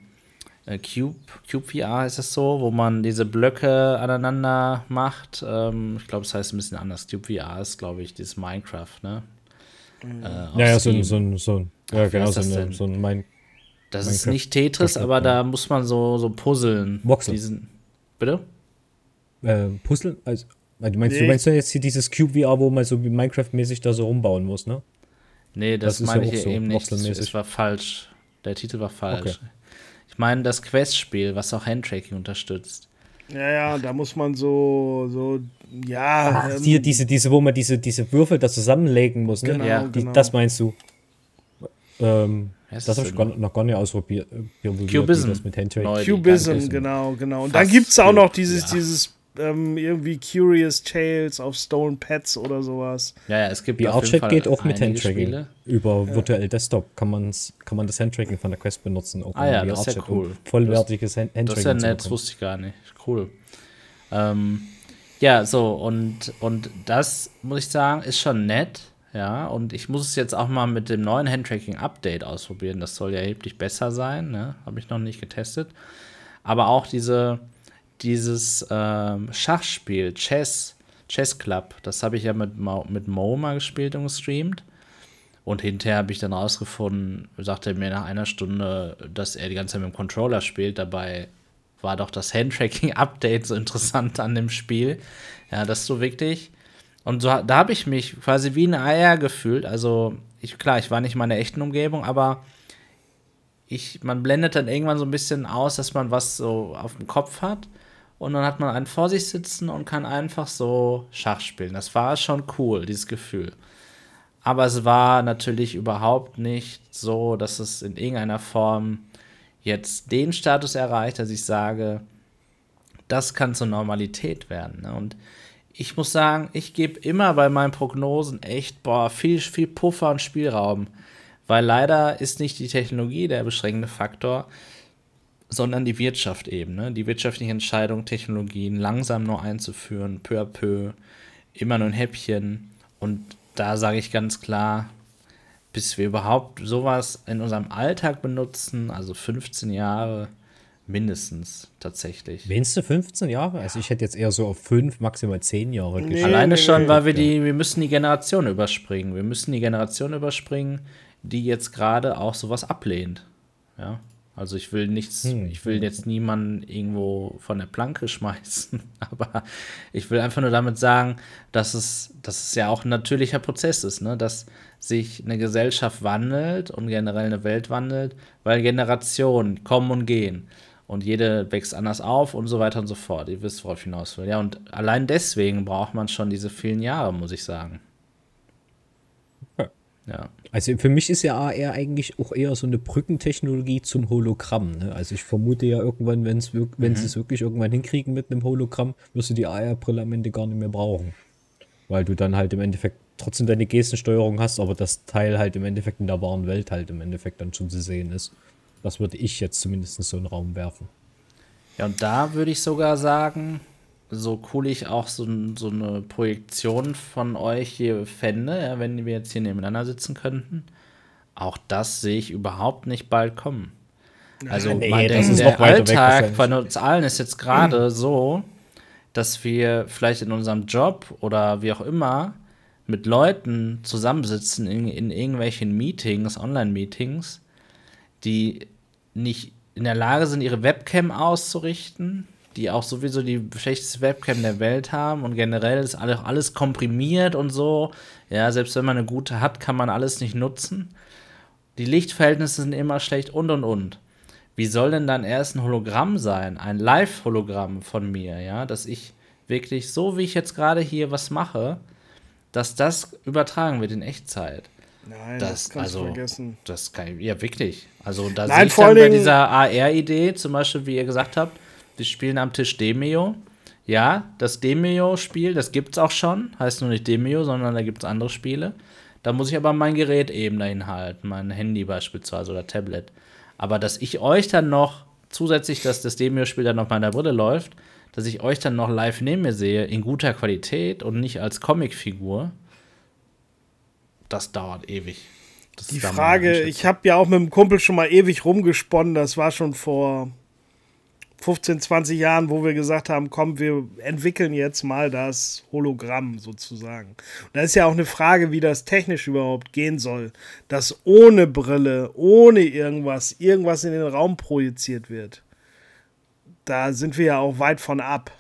Speaker 1: äh, Cube, Cube VR ist es so, wo man diese Blöcke aneinander macht. Ähm, ich glaube, es heißt ein bisschen anders. Cube VR ist, glaube ich, dieses Minecraft, ne?
Speaker 2: Mhm. Äh, ja, ja, so, ein, so, ein, so ein ja, genau, so, eine, so ein mein
Speaker 1: Das ist nicht Tetris, aber da muss man so, so puzzeln.
Speaker 2: Voxel.
Speaker 1: Diesen, bitte?
Speaker 2: Äh, puzzeln? Also, du meinst, nee. du meinst ja jetzt hier dieses Cube VR, wo man so Minecraft-mäßig da so rumbauen muss, ne?
Speaker 1: Nee, das, das meine ja ich so eben nicht. Es war falsch. Der Titel war falsch. Okay. Ich meine das Quest-Spiel, was auch Handtracking unterstützt.
Speaker 3: Ja, ja, da muss man so, so, ja.
Speaker 2: Ach, hier, diese, diese, wo man diese, diese Würfel da zusammenlegen muss, ne?
Speaker 3: Genau,
Speaker 2: ja, die,
Speaker 3: genau.
Speaker 2: Das meinst du? Ähm, das
Speaker 1: das
Speaker 2: habe ich noch gar nicht ausprobiert. äh,
Speaker 1: Cubism.
Speaker 2: Das mit.
Speaker 1: Neu.
Speaker 3: Cubism, genau, genau. Und
Speaker 1: Fast
Speaker 3: dann gibt es auch noch dieses,
Speaker 1: ja.
Speaker 3: dieses ähm, irgendwie Curious Tales of Stolen Pets oder sowas.
Speaker 1: Ja, ja, es gibt
Speaker 2: Die
Speaker 1: auf jeden
Speaker 2: Archat
Speaker 1: Fall
Speaker 2: geht auch mit Handtracking.
Speaker 1: Spiele.
Speaker 2: Über virtuell Desktop kann, man's, kann man das Handtracking von der Quest benutzen. Auch
Speaker 1: Ah ja, das ist ja
Speaker 2: um
Speaker 1: cool.
Speaker 2: Vollwertiges Hand Handtracking
Speaker 1: Das ist ja nett, das wusste ich gar nicht. Cool. Ähm, ja, so, und, und das, muss ich sagen, ist schon nett. Ja, und ich muss es jetzt auch mal mit dem neuen Handtracking-Update ausprobieren. Das soll ja erheblich besser sein. Ne? Habe ich noch nicht getestet. Aber auch diese, dieses ähm, Schachspiel, Chess, Chess Club, das habe ich ja mit, Mo- mit Mo gespielt und gestreamt. Und hinterher habe ich dann rausgefunden, sagte er mir nach einer Stunde, dass er die ganze Zeit mit dem Controller spielt. Dabei war doch das Handtracking-Update so interessant an dem Spiel. Ja, das ist so wichtig. Und so, da habe ich mich quasi wie ein Eier gefühlt. Also, ich, klar, ich war nicht in meiner echten Umgebung, aber ich, man blendet dann irgendwann so ein bisschen aus, dass man was so auf dem Kopf hat. Und dann hat man einen vor sich sitzen und kann einfach so Schach spielen. Das war schon cool, dieses Gefühl. Aber es war natürlich überhaupt nicht so, dass es in irgendeiner Form jetzt den Status erreicht, dass ich sage, das kann zur Normalität werden. Ne? Und ich muss sagen, ich gebe immer bei meinen Prognosen echt boah, viel, viel Puffer und Spielraum. Weil leider ist nicht die Technologie der beschränkende Faktor, sondern die Wirtschaft eben. Ne? Die wirtschaftliche Entscheidung, Technologien langsam nur einzuführen, peu à peu, immer nur ein Häppchen. Und da sage ich ganz klar, bis wir überhaupt sowas in unserem Alltag benutzen, also 15 Jahre mindestens tatsächlich.
Speaker 2: Meinst du 15 Jahre? Also ich hätte jetzt eher so auf 5, maximal 10 Jahre
Speaker 3: Nee.
Speaker 2: geschätzt.
Speaker 1: Alleine schon, weil wir die, wir müssen die Generation überspringen. Wir müssen die Generation überspringen, die jetzt gerade auch sowas ablehnt. Ja. Also ich will nichts,
Speaker 2: Hm.
Speaker 1: ich will jetzt niemanden irgendwo von der Planke schmeißen, aber ich will einfach nur damit sagen, dass es, dass es ja auch ein natürlicher Prozess ist, ne? dass sich eine Gesellschaft wandelt und generell eine Welt wandelt, weil Generationen kommen und gehen. Und jede wächst anders auf und so weiter und so fort. Ihr wisst, worauf ich hinaus will. Ja, und allein deswegen braucht man schon diese vielen Jahre, muss ich sagen.
Speaker 2: Ja.
Speaker 1: Ja.
Speaker 2: Also für mich ist ja AR eigentlich auch eher so eine Brückentechnologie zum Hologramm. Ne? Also ich vermute ja irgendwann, wenn's, wenn sie es wirklich irgendwann hinkriegen mit einem Hologramm, wirst du die AR-Brille am Ende gar nicht mehr brauchen. Weil du dann halt im Endeffekt trotzdem deine Gestensteuerung hast, aber das Teil halt im Endeffekt in der wahren Welt halt im Endeffekt dann schon zu sehen ist. Das würde ich jetzt zumindest so in den Raum werfen.
Speaker 1: Ja, und da würde ich sogar sagen, so cool ich auch so, so eine Projektion von euch hier fände, ja, wenn wir jetzt hier nebeneinander sitzen könnten, auch das sehe ich überhaupt nicht bald kommen. Also
Speaker 2: Nee,
Speaker 1: man denkt,
Speaker 2: ist
Speaker 1: der
Speaker 2: weg
Speaker 1: Alltag
Speaker 2: wahrscheinlich.
Speaker 1: von uns allen ist jetzt gerade so, dass wir vielleicht in unserem Job oder wie auch immer mit Leuten zusammensitzen in, in irgendwelchen Meetings, Online-Meetings, die nicht in der Lage sind, ihre Webcam auszurichten, die auch sowieso die schlechteste Webcam der Welt haben und generell ist alles, alles komprimiert und so. Ja, selbst wenn man eine gute hat, kann man alles nicht nutzen. Die Lichtverhältnisse sind immer schlecht und und und. Wie soll denn dann erst ein Hologramm sein, ein Live-Hologramm von mir, ja, dass ich wirklich so, wie ich jetzt gerade hier was mache, dass das übertragen wird in Echtzeit.
Speaker 3: Nein,
Speaker 1: Das,
Speaker 3: das, kannst
Speaker 1: also,
Speaker 3: du vergessen.
Speaker 1: das kann ich, ja wirklich. Also da
Speaker 3: Nein,
Speaker 1: sehe ich bei dieser AR-Idee, zum Beispiel, wie ihr gesagt habt, wir spielen am Tisch Demio. Ja, das Demio-Spiel, das gibt's auch schon. Heißt nur nicht Demio, sondern da gibt's andere Spiele. Da muss ich aber mein Gerät eben dahin halten, mein Handy beispielsweise oder Tablet. Aber dass ich euch dann noch, zusätzlich, dass das Demio-Spiel dann auf meiner Brille läuft, dass ich euch dann noch live neben mir sehe, in guter Qualität und nicht als Comicfigur, das dauert ewig. Das
Speaker 3: Die Frage, ich habe ja auch mit dem Kumpel schon mal ewig rumgesponnen, das war schon vor 15, 20 Jahren, wo wir gesagt haben, komm, wir entwickeln jetzt mal das Hologramm sozusagen. Und da ist ja auch eine Frage, wie das technisch überhaupt gehen soll, dass ohne Brille, ohne irgendwas, irgendwas in den Raum projiziert wird. Da sind wir ja auch weit von ab.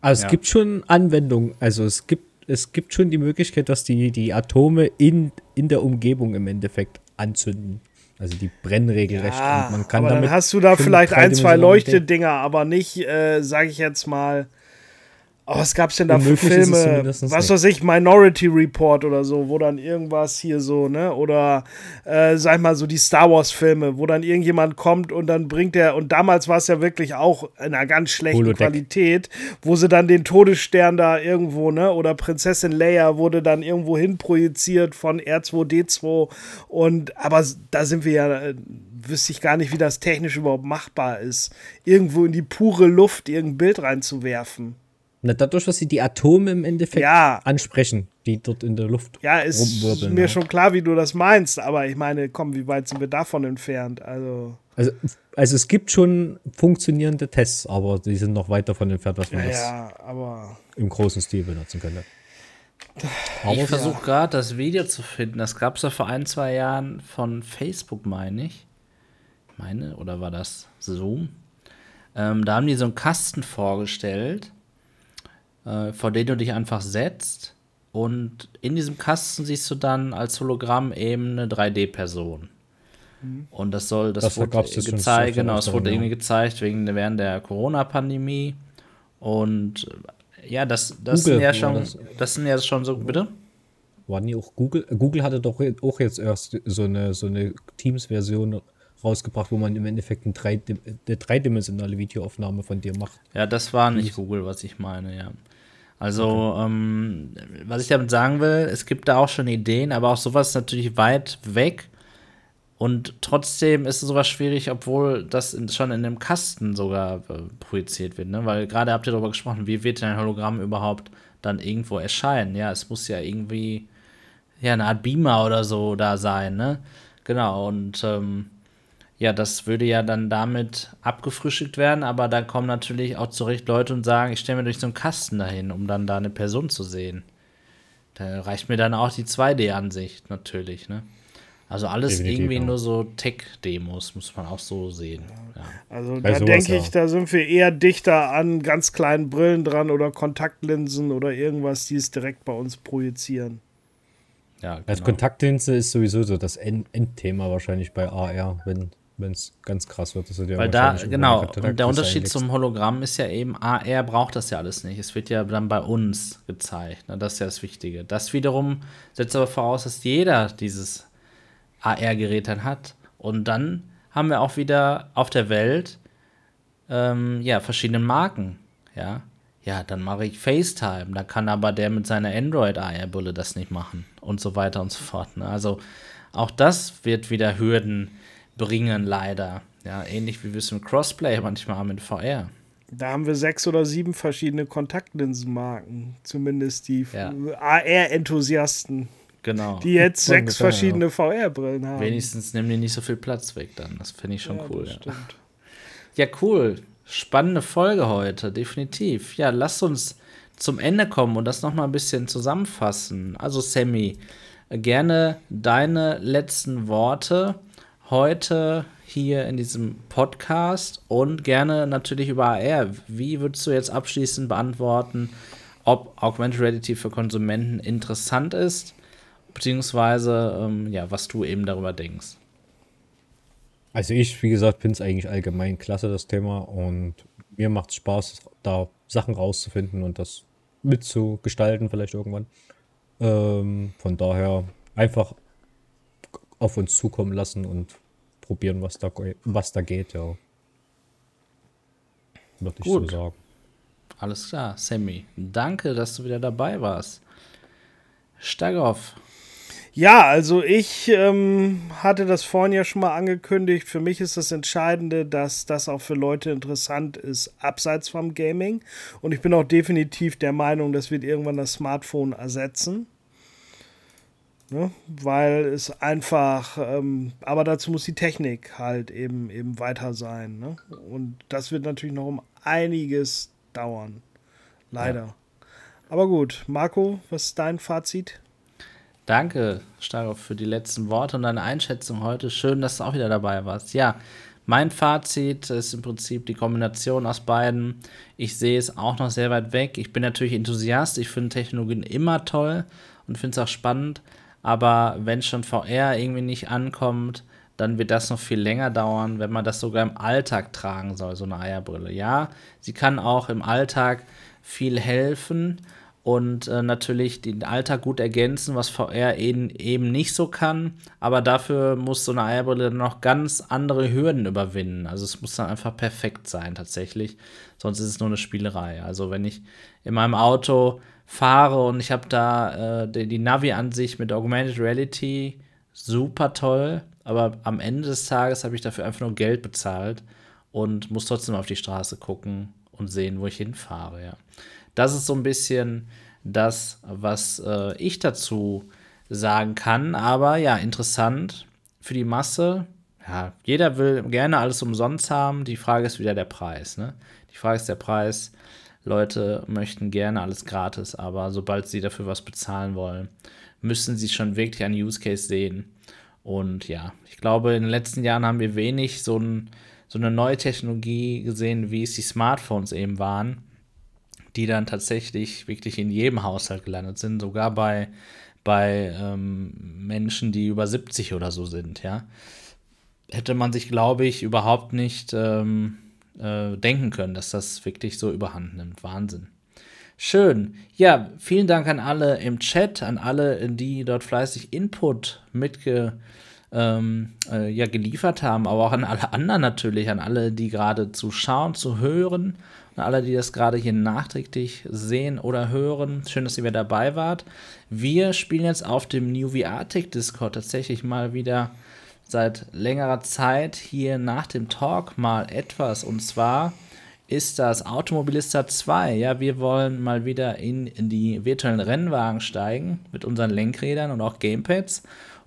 Speaker 2: Also
Speaker 1: Ja.
Speaker 2: es gibt schon Anwendungen, also es gibt, es gibt schon die Möglichkeit, dass die, die Atome in, in der Umgebung im Endeffekt anzünden. Also die brennen regelrecht.
Speaker 3: Ja,
Speaker 2: und man kann
Speaker 3: aber
Speaker 2: damit
Speaker 3: dann hast du da vielleicht ein, zwei Leuchtedinger, aber nicht, äh, sage ich jetzt mal. Oh, was gab's denn da für Filme? Was weiß ich, Minority Report oder so, wo dann irgendwas hier so, ne? Oder äh, sag ich mal so die Star Wars Filme, wo dann irgendjemand kommt und dann bringt er, und damals war es ja wirklich auch in einer ganz schlechten
Speaker 2: Holodeck.
Speaker 3: Qualität, wo sie dann den Todesstern da irgendwo, ne? Oder Prinzessin Leia wurde dann irgendwo hin projiziert von R2D2 und aber da sind wir ja äh, wüsste ich gar nicht, wie das technisch überhaupt machbar ist, irgendwo in die pure Luft irgendein Bild reinzuwerfen.
Speaker 2: Na, dadurch, dass sie die Atome im Endeffekt
Speaker 3: Ja.
Speaker 2: ansprechen, die dort in der Luft
Speaker 3: Ja, ist
Speaker 2: rumwirbeln.
Speaker 3: mir
Speaker 2: ja.
Speaker 3: schon klar, wie du das meinst, aber ich meine, komm, wie weit sind wir davon entfernt? Also,
Speaker 2: Also, also es gibt schon funktionierende Tests, aber die sind noch weit davon entfernt, was man
Speaker 3: ja,
Speaker 2: das
Speaker 3: ja, aber
Speaker 2: im großen Stil benutzen könnte.
Speaker 1: Ich versuche gerade das Video zu finden. Das gab es ja vor ein, zwei Jahren von Facebook, meine ich. Meine, oder war das Zoom? Ähm, da haben die so einen Kasten vorgestellt, äh, vor den du dich einfach setzt. Und in diesem Kasten siehst du dann als Hologramm eben eine 3D-Person. Und das soll, das,
Speaker 2: Das
Speaker 1: wurde gezeigt, genau, es wurde
Speaker 2: ja.
Speaker 1: irgendwie gezeigt wegen während der Corona-Pandemie. Und äh, ja, das, das
Speaker 2: Google
Speaker 1: sind ja schon,
Speaker 2: das.
Speaker 1: das sind ja schon so, bitte?
Speaker 2: War nie auch Google? Google hatte doch auch jetzt erst so eine, so eine Teams-Version rausgebracht, wo man im Endeffekt ein drei, eine dreidimensionale Videoaufnahme von dir macht.
Speaker 1: Ja, das war nicht Google, was ich meine, ja. Also, ähm, was ich damit sagen will, es gibt da auch schon Ideen, aber auch sowas ist natürlich weit weg. Und trotzdem ist sowas schwierig, obwohl das schon in einem Kasten sogar äh, projiziert wird, ne? Weil gerade habt ihr darüber gesprochen, wie wird denn ein Hologramm überhaupt dann irgendwo erscheinen? Ja, es muss ja irgendwie ja eine Art Beamer oder so da sein, ne? Genau, und ähm, ja, das würde ja dann damit abgefrühstückt werden, aber da kommen natürlich auch zurecht Leute und sagen, ich stelle mir durch so einen Kasten dahin, um dann da eine Person zu sehen. Da reicht mir dann auch die 2D-Ansicht natürlich, ne? Also alles
Speaker 2: Definitiv,
Speaker 1: irgendwie
Speaker 2: ja.
Speaker 1: nur so Tech-Demos, muss man auch so sehen. Ja.
Speaker 3: Also
Speaker 2: Bei
Speaker 3: da denke ich, da sind wir eher dichter an ganz kleinen Brillen dran oder Kontaktlinsen oder irgendwas, die es direkt bei uns projizieren.
Speaker 1: Ja,
Speaker 2: Als
Speaker 1: genau.
Speaker 2: Kontaktlinse ist sowieso so das End Endthema wahrscheinlich bei AR, wenn es ganz krass wird. dass du dir
Speaker 1: Weil da, genau, und der Unterschied zum Hologramm ist ja eben, AR braucht das ja alles nicht. Es wird ja dann bei uns gezeigt. Ne? Das ist ja das Wichtige. Das wiederum setzt aber voraus, dass jeder dieses AR-Gerät dann hat. Und dann haben wir auch wieder auf der Welt ähm, ja, verschiedene Marken. Ja, ja, dann mache ich FaceTime. Da kann aber der mit seiner Android-AR-Brille das nicht machen. Und so weiter und so fort. Ne? Also auch das wird wieder Hürden bringen, leider. Ja, ähnlich wie wir es im Crossplay manchmal haben mit VR.
Speaker 3: Da haben wir sechs oder sieben verschiedene Kontaktlinsenmarken, zumindest die
Speaker 1: Ja.
Speaker 3: AR-Enthusiasten,
Speaker 1: Genau.
Speaker 3: die jetzt sechs
Speaker 2: Ungefähr,
Speaker 3: verschiedene VR-Brillen haben.
Speaker 1: Wenigstens nehmen die nicht so viel Platz weg dann. Das finde ich schon
Speaker 3: Ja,
Speaker 1: cool.
Speaker 3: das
Speaker 1: Ja.
Speaker 3: stimmt.
Speaker 1: ja, cool. Spannende Folge heute, definitiv. Ja, lasst uns zum Ende kommen und das nochmal ein bisschen zusammenfassen. Also, Sammy, gerne deine letzten Worte heute hier in diesem Podcast und gerne natürlich über AR. Wie würdest du jetzt abschließend beantworten, ob Augmented Reality für Konsumenten interessant ist, beziehungsweise ähm, ja, was du eben darüber denkst?
Speaker 2: Also ich, wie gesagt, finde es eigentlich allgemein klasse, das Thema. Und mir macht es Spaß, da Sachen rauszufinden und das mitzugestalten vielleicht irgendwann. Ähm, von daher einfach auf uns zukommen lassen und probieren, was da, was da geht, ja. Würde ich
Speaker 1: Gut.
Speaker 2: so sagen.
Speaker 1: Alles klar, Sammy. Danke, dass du wieder dabei warst. Stagoff.
Speaker 3: Ja, also ich ähm, hatte das vorhin ja schon mal angekündigt. Für mich ist das Entscheidende, dass das auch für Leute interessant ist, abseits vom Gaming. Und ich bin auch definitiv der Meinung, das wird irgendwann das Smartphone ersetzen. Ne? Weil es einfach, ähm, aber dazu muss die Technik halt eben, eben weiter sein. Ne? Und das wird natürlich noch um einiges dauern. Leider. Aber gut, Marco, was ist dein Fazit?
Speaker 1: Danke, Stagoff, für die letzten Worte und deine Einschätzung heute. Schön, dass du auch wieder dabei warst. Ja, mein Fazit ist im Prinzip die Kombination aus beiden. Ich sehe es auch noch sehr weit weg. Ich bin natürlich Enthusiast. Ich finde Technologien immer toll und finde es auch spannend. Aber wenn schon VR irgendwie nicht ankommt, dann wird das noch viel länger dauern, wenn man das sogar im Alltag tragen soll, so eine Eierbrille. Ja, sie kann auch im Alltag viel helfen und äh, natürlich den Alltag gut ergänzen, was VR eben, eben nicht so kann. Aber dafür muss so eine Eierbrille noch ganz andere Hürden überwinden. Also es muss dann einfach perfekt sein tatsächlich. Sonst ist es nur eine Spielerei. Also wenn ich in meinem Auto fahre und ich habe da äh, die, die Navi-Ansicht mit Augmented Reality, super toll. Aber am Ende des Tages habe ich dafür einfach nur Geld bezahlt und muss trotzdem auf die Straße gucken und sehen, wo ich hinfahre. Ja. Das ist so ein bisschen das, was äh, ich dazu sagen kann. Aber ja, interessant für die Masse. Ja, jeder will gerne alles umsonst haben. Die Frage ist wieder der Preis. Ne? Die Frage ist der Preis. Leute möchten gerne alles gratis, aber sobald sie dafür was bezahlen wollen, müssen sie schon wirklich einen Use Case sehen. Und ja, ich glaube, in den letzten Jahren haben wir wenig so, ein, so eine neue Technologie gesehen, wie es die Smartphones eben waren die dann tatsächlich wirklich in jedem Haushalt gelandet sind, sogar bei, bei ähm, Menschen, die über 70 oder so sind, ja. Hätte man sich, glaube ich, überhaupt nicht ähm, äh, denken können, dass das wirklich so überhand nimmt. Wahnsinn. Schön. Ja, vielen Dank an alle im Chat, an alle, die dort fleißig Input mitge ähm, äh, ja, geliefert haben, aber auch an alle anderen natürlich, an alle, die gerade zu schauen, zu hören und alle, die das gerade hier nachträglich sehen oder hören, schön, dass ihr wieder dabei wart. Wir spielen jetzt auf dem New VR Tech Discord tatsächlich mal wieder seit längerer Zeit hier nach dem Talk mal etwas. Und zwar ist das Automobilista 2. Ja, wir wollen mal wieder in, in die virtuellen Rennwagen steigen mit unseren Lenkrädern und auch Gamepads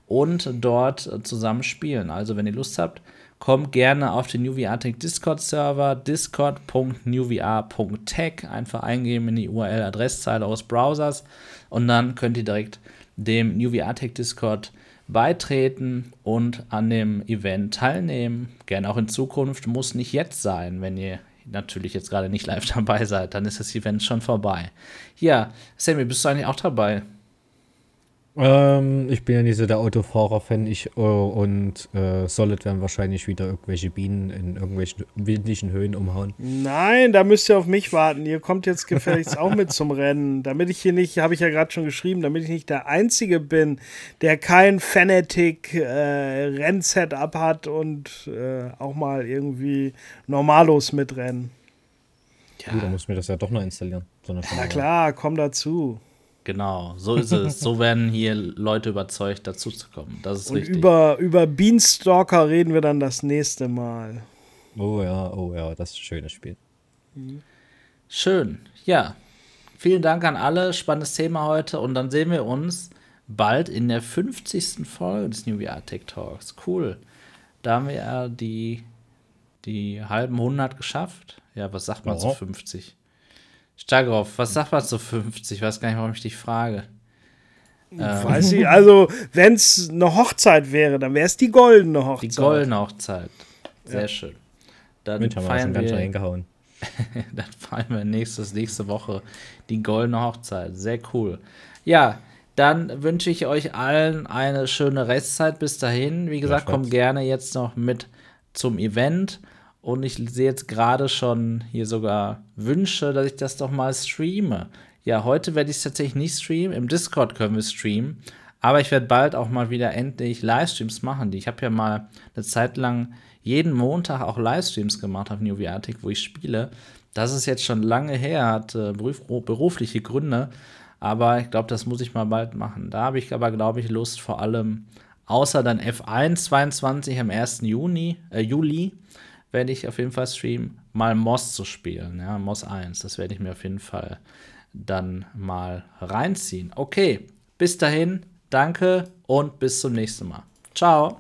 Speaker 1: und dort zusammen spielen. Also, wenn ihr Lust habt, Kommt gerne auf den NewVR-Tech Discord-Server, discord.newvr.tech. Einfach eingeben in die URL-Adresszeile eures Browsers und dann könnt ihr direkt dem NewVR-Tech Discord beitreten und an dem Event teilnehmen. Gerne auch in Zukunft, muss nicht jetzt sein, wenn ihr natürlich jetzt gerade nicht live dabei seid, dann ist das Event schon vorbei. Ja, Sammy, bist du eigentlich auch dabei?
Speaker 2: Ähm, ich bin ja nicht so der Autofahrer-Fan. Ich äh, und äh, Solid werden wahrscheinlich wieder irgendwelche Bienen in irgendwelchen windlichen Höhen umhauen.
Speaker 3: Nein, da müsst ihr auf mich warten. Ihr kommt jetzt gefälligst auch mit zum Rennen. Damit ich hier nicht, habe ich ja gerade schon geschrieben, damit ich nicht der Einzige bin, der kein Fanatic-Rennsetup äh, hat und äh, auch mal irgendwie normalos mitrennen.
Speaker 2: Ja. Gut, dann muss mir das ja doch noch installieren.
Speaker 3: So Na klar, komm dazu.
Speaker 1: Genau, so ist es. so werden hier Leute überzeugt, dazu zu kommen. Das ist
Speaker 3: Und
Speaker 1: richtig.
Speaker 3: Über, über Beanstalker reden wir dann das nächste Mal.
Speaker 2: Oh ja, oh ja, das ist ein schönes Spiel.
Speaker 1: Schön, ja. Vielen Dank an alle. Spannendes Thema heute. Und dann sehen wir uns bald in der 50. Folge des New VR Tech Talks. Cool. Da haben wir ja die, die halben 100 geschafft. Ja, was sagt man oh. zu 50? Stagroff, was sagt man zu 50? Ich weiß gar nicht, warum ich dich frage.
Speaker 3: Ähm. Weiß ich, also, wenn es eine Hochzeit wäre, dann wäre es die goldene Hochzeit.
Speaker 1: Die goldene Hochzeit. Sehr ja. schön.
Speaker 2: Dann Mit feiern wir, reingehauen.
Speaker 1: dann feiern wir nächstes, nächste Woche die goldene Hochzeit. Sehr cool. Ja, dann wünsche ich euch allen eine schöne Restzeit bis dahin. Wie gesagt, kommt gerne jetzt noch mit zum Event. Und ich sehe jetzt gerade schon hier sogar Wünsche, dass ich das doch mal streame. Ja, heute werde ich es tatsächlich nicht streamen. Im Discord können wir streamen. Aber ich werde bald auch mal wieder endlich Livestreams machen. Ich habe ja mal eine Zeit lang jeden Montag auch Livestreams gemacht auf New Viatic, wo ich spiele. Das ist jetzt schon lange her, hat äh, berufliche Gründe. Aber ich glaube, das muss ich mal bald machen. Da habe ich aber, glaube ich, Lust, vor allem außer dann F1 22 am 1. Juni, äh, Juli werde ich auf jeden Fall streamen, mal Moss zu spielen, ja, Moss 1. Das werde ich mir auf jeden Fall dann mal reinziehen. Okay, bis dahin, danke und bis zum nächsten Mal. Ciao.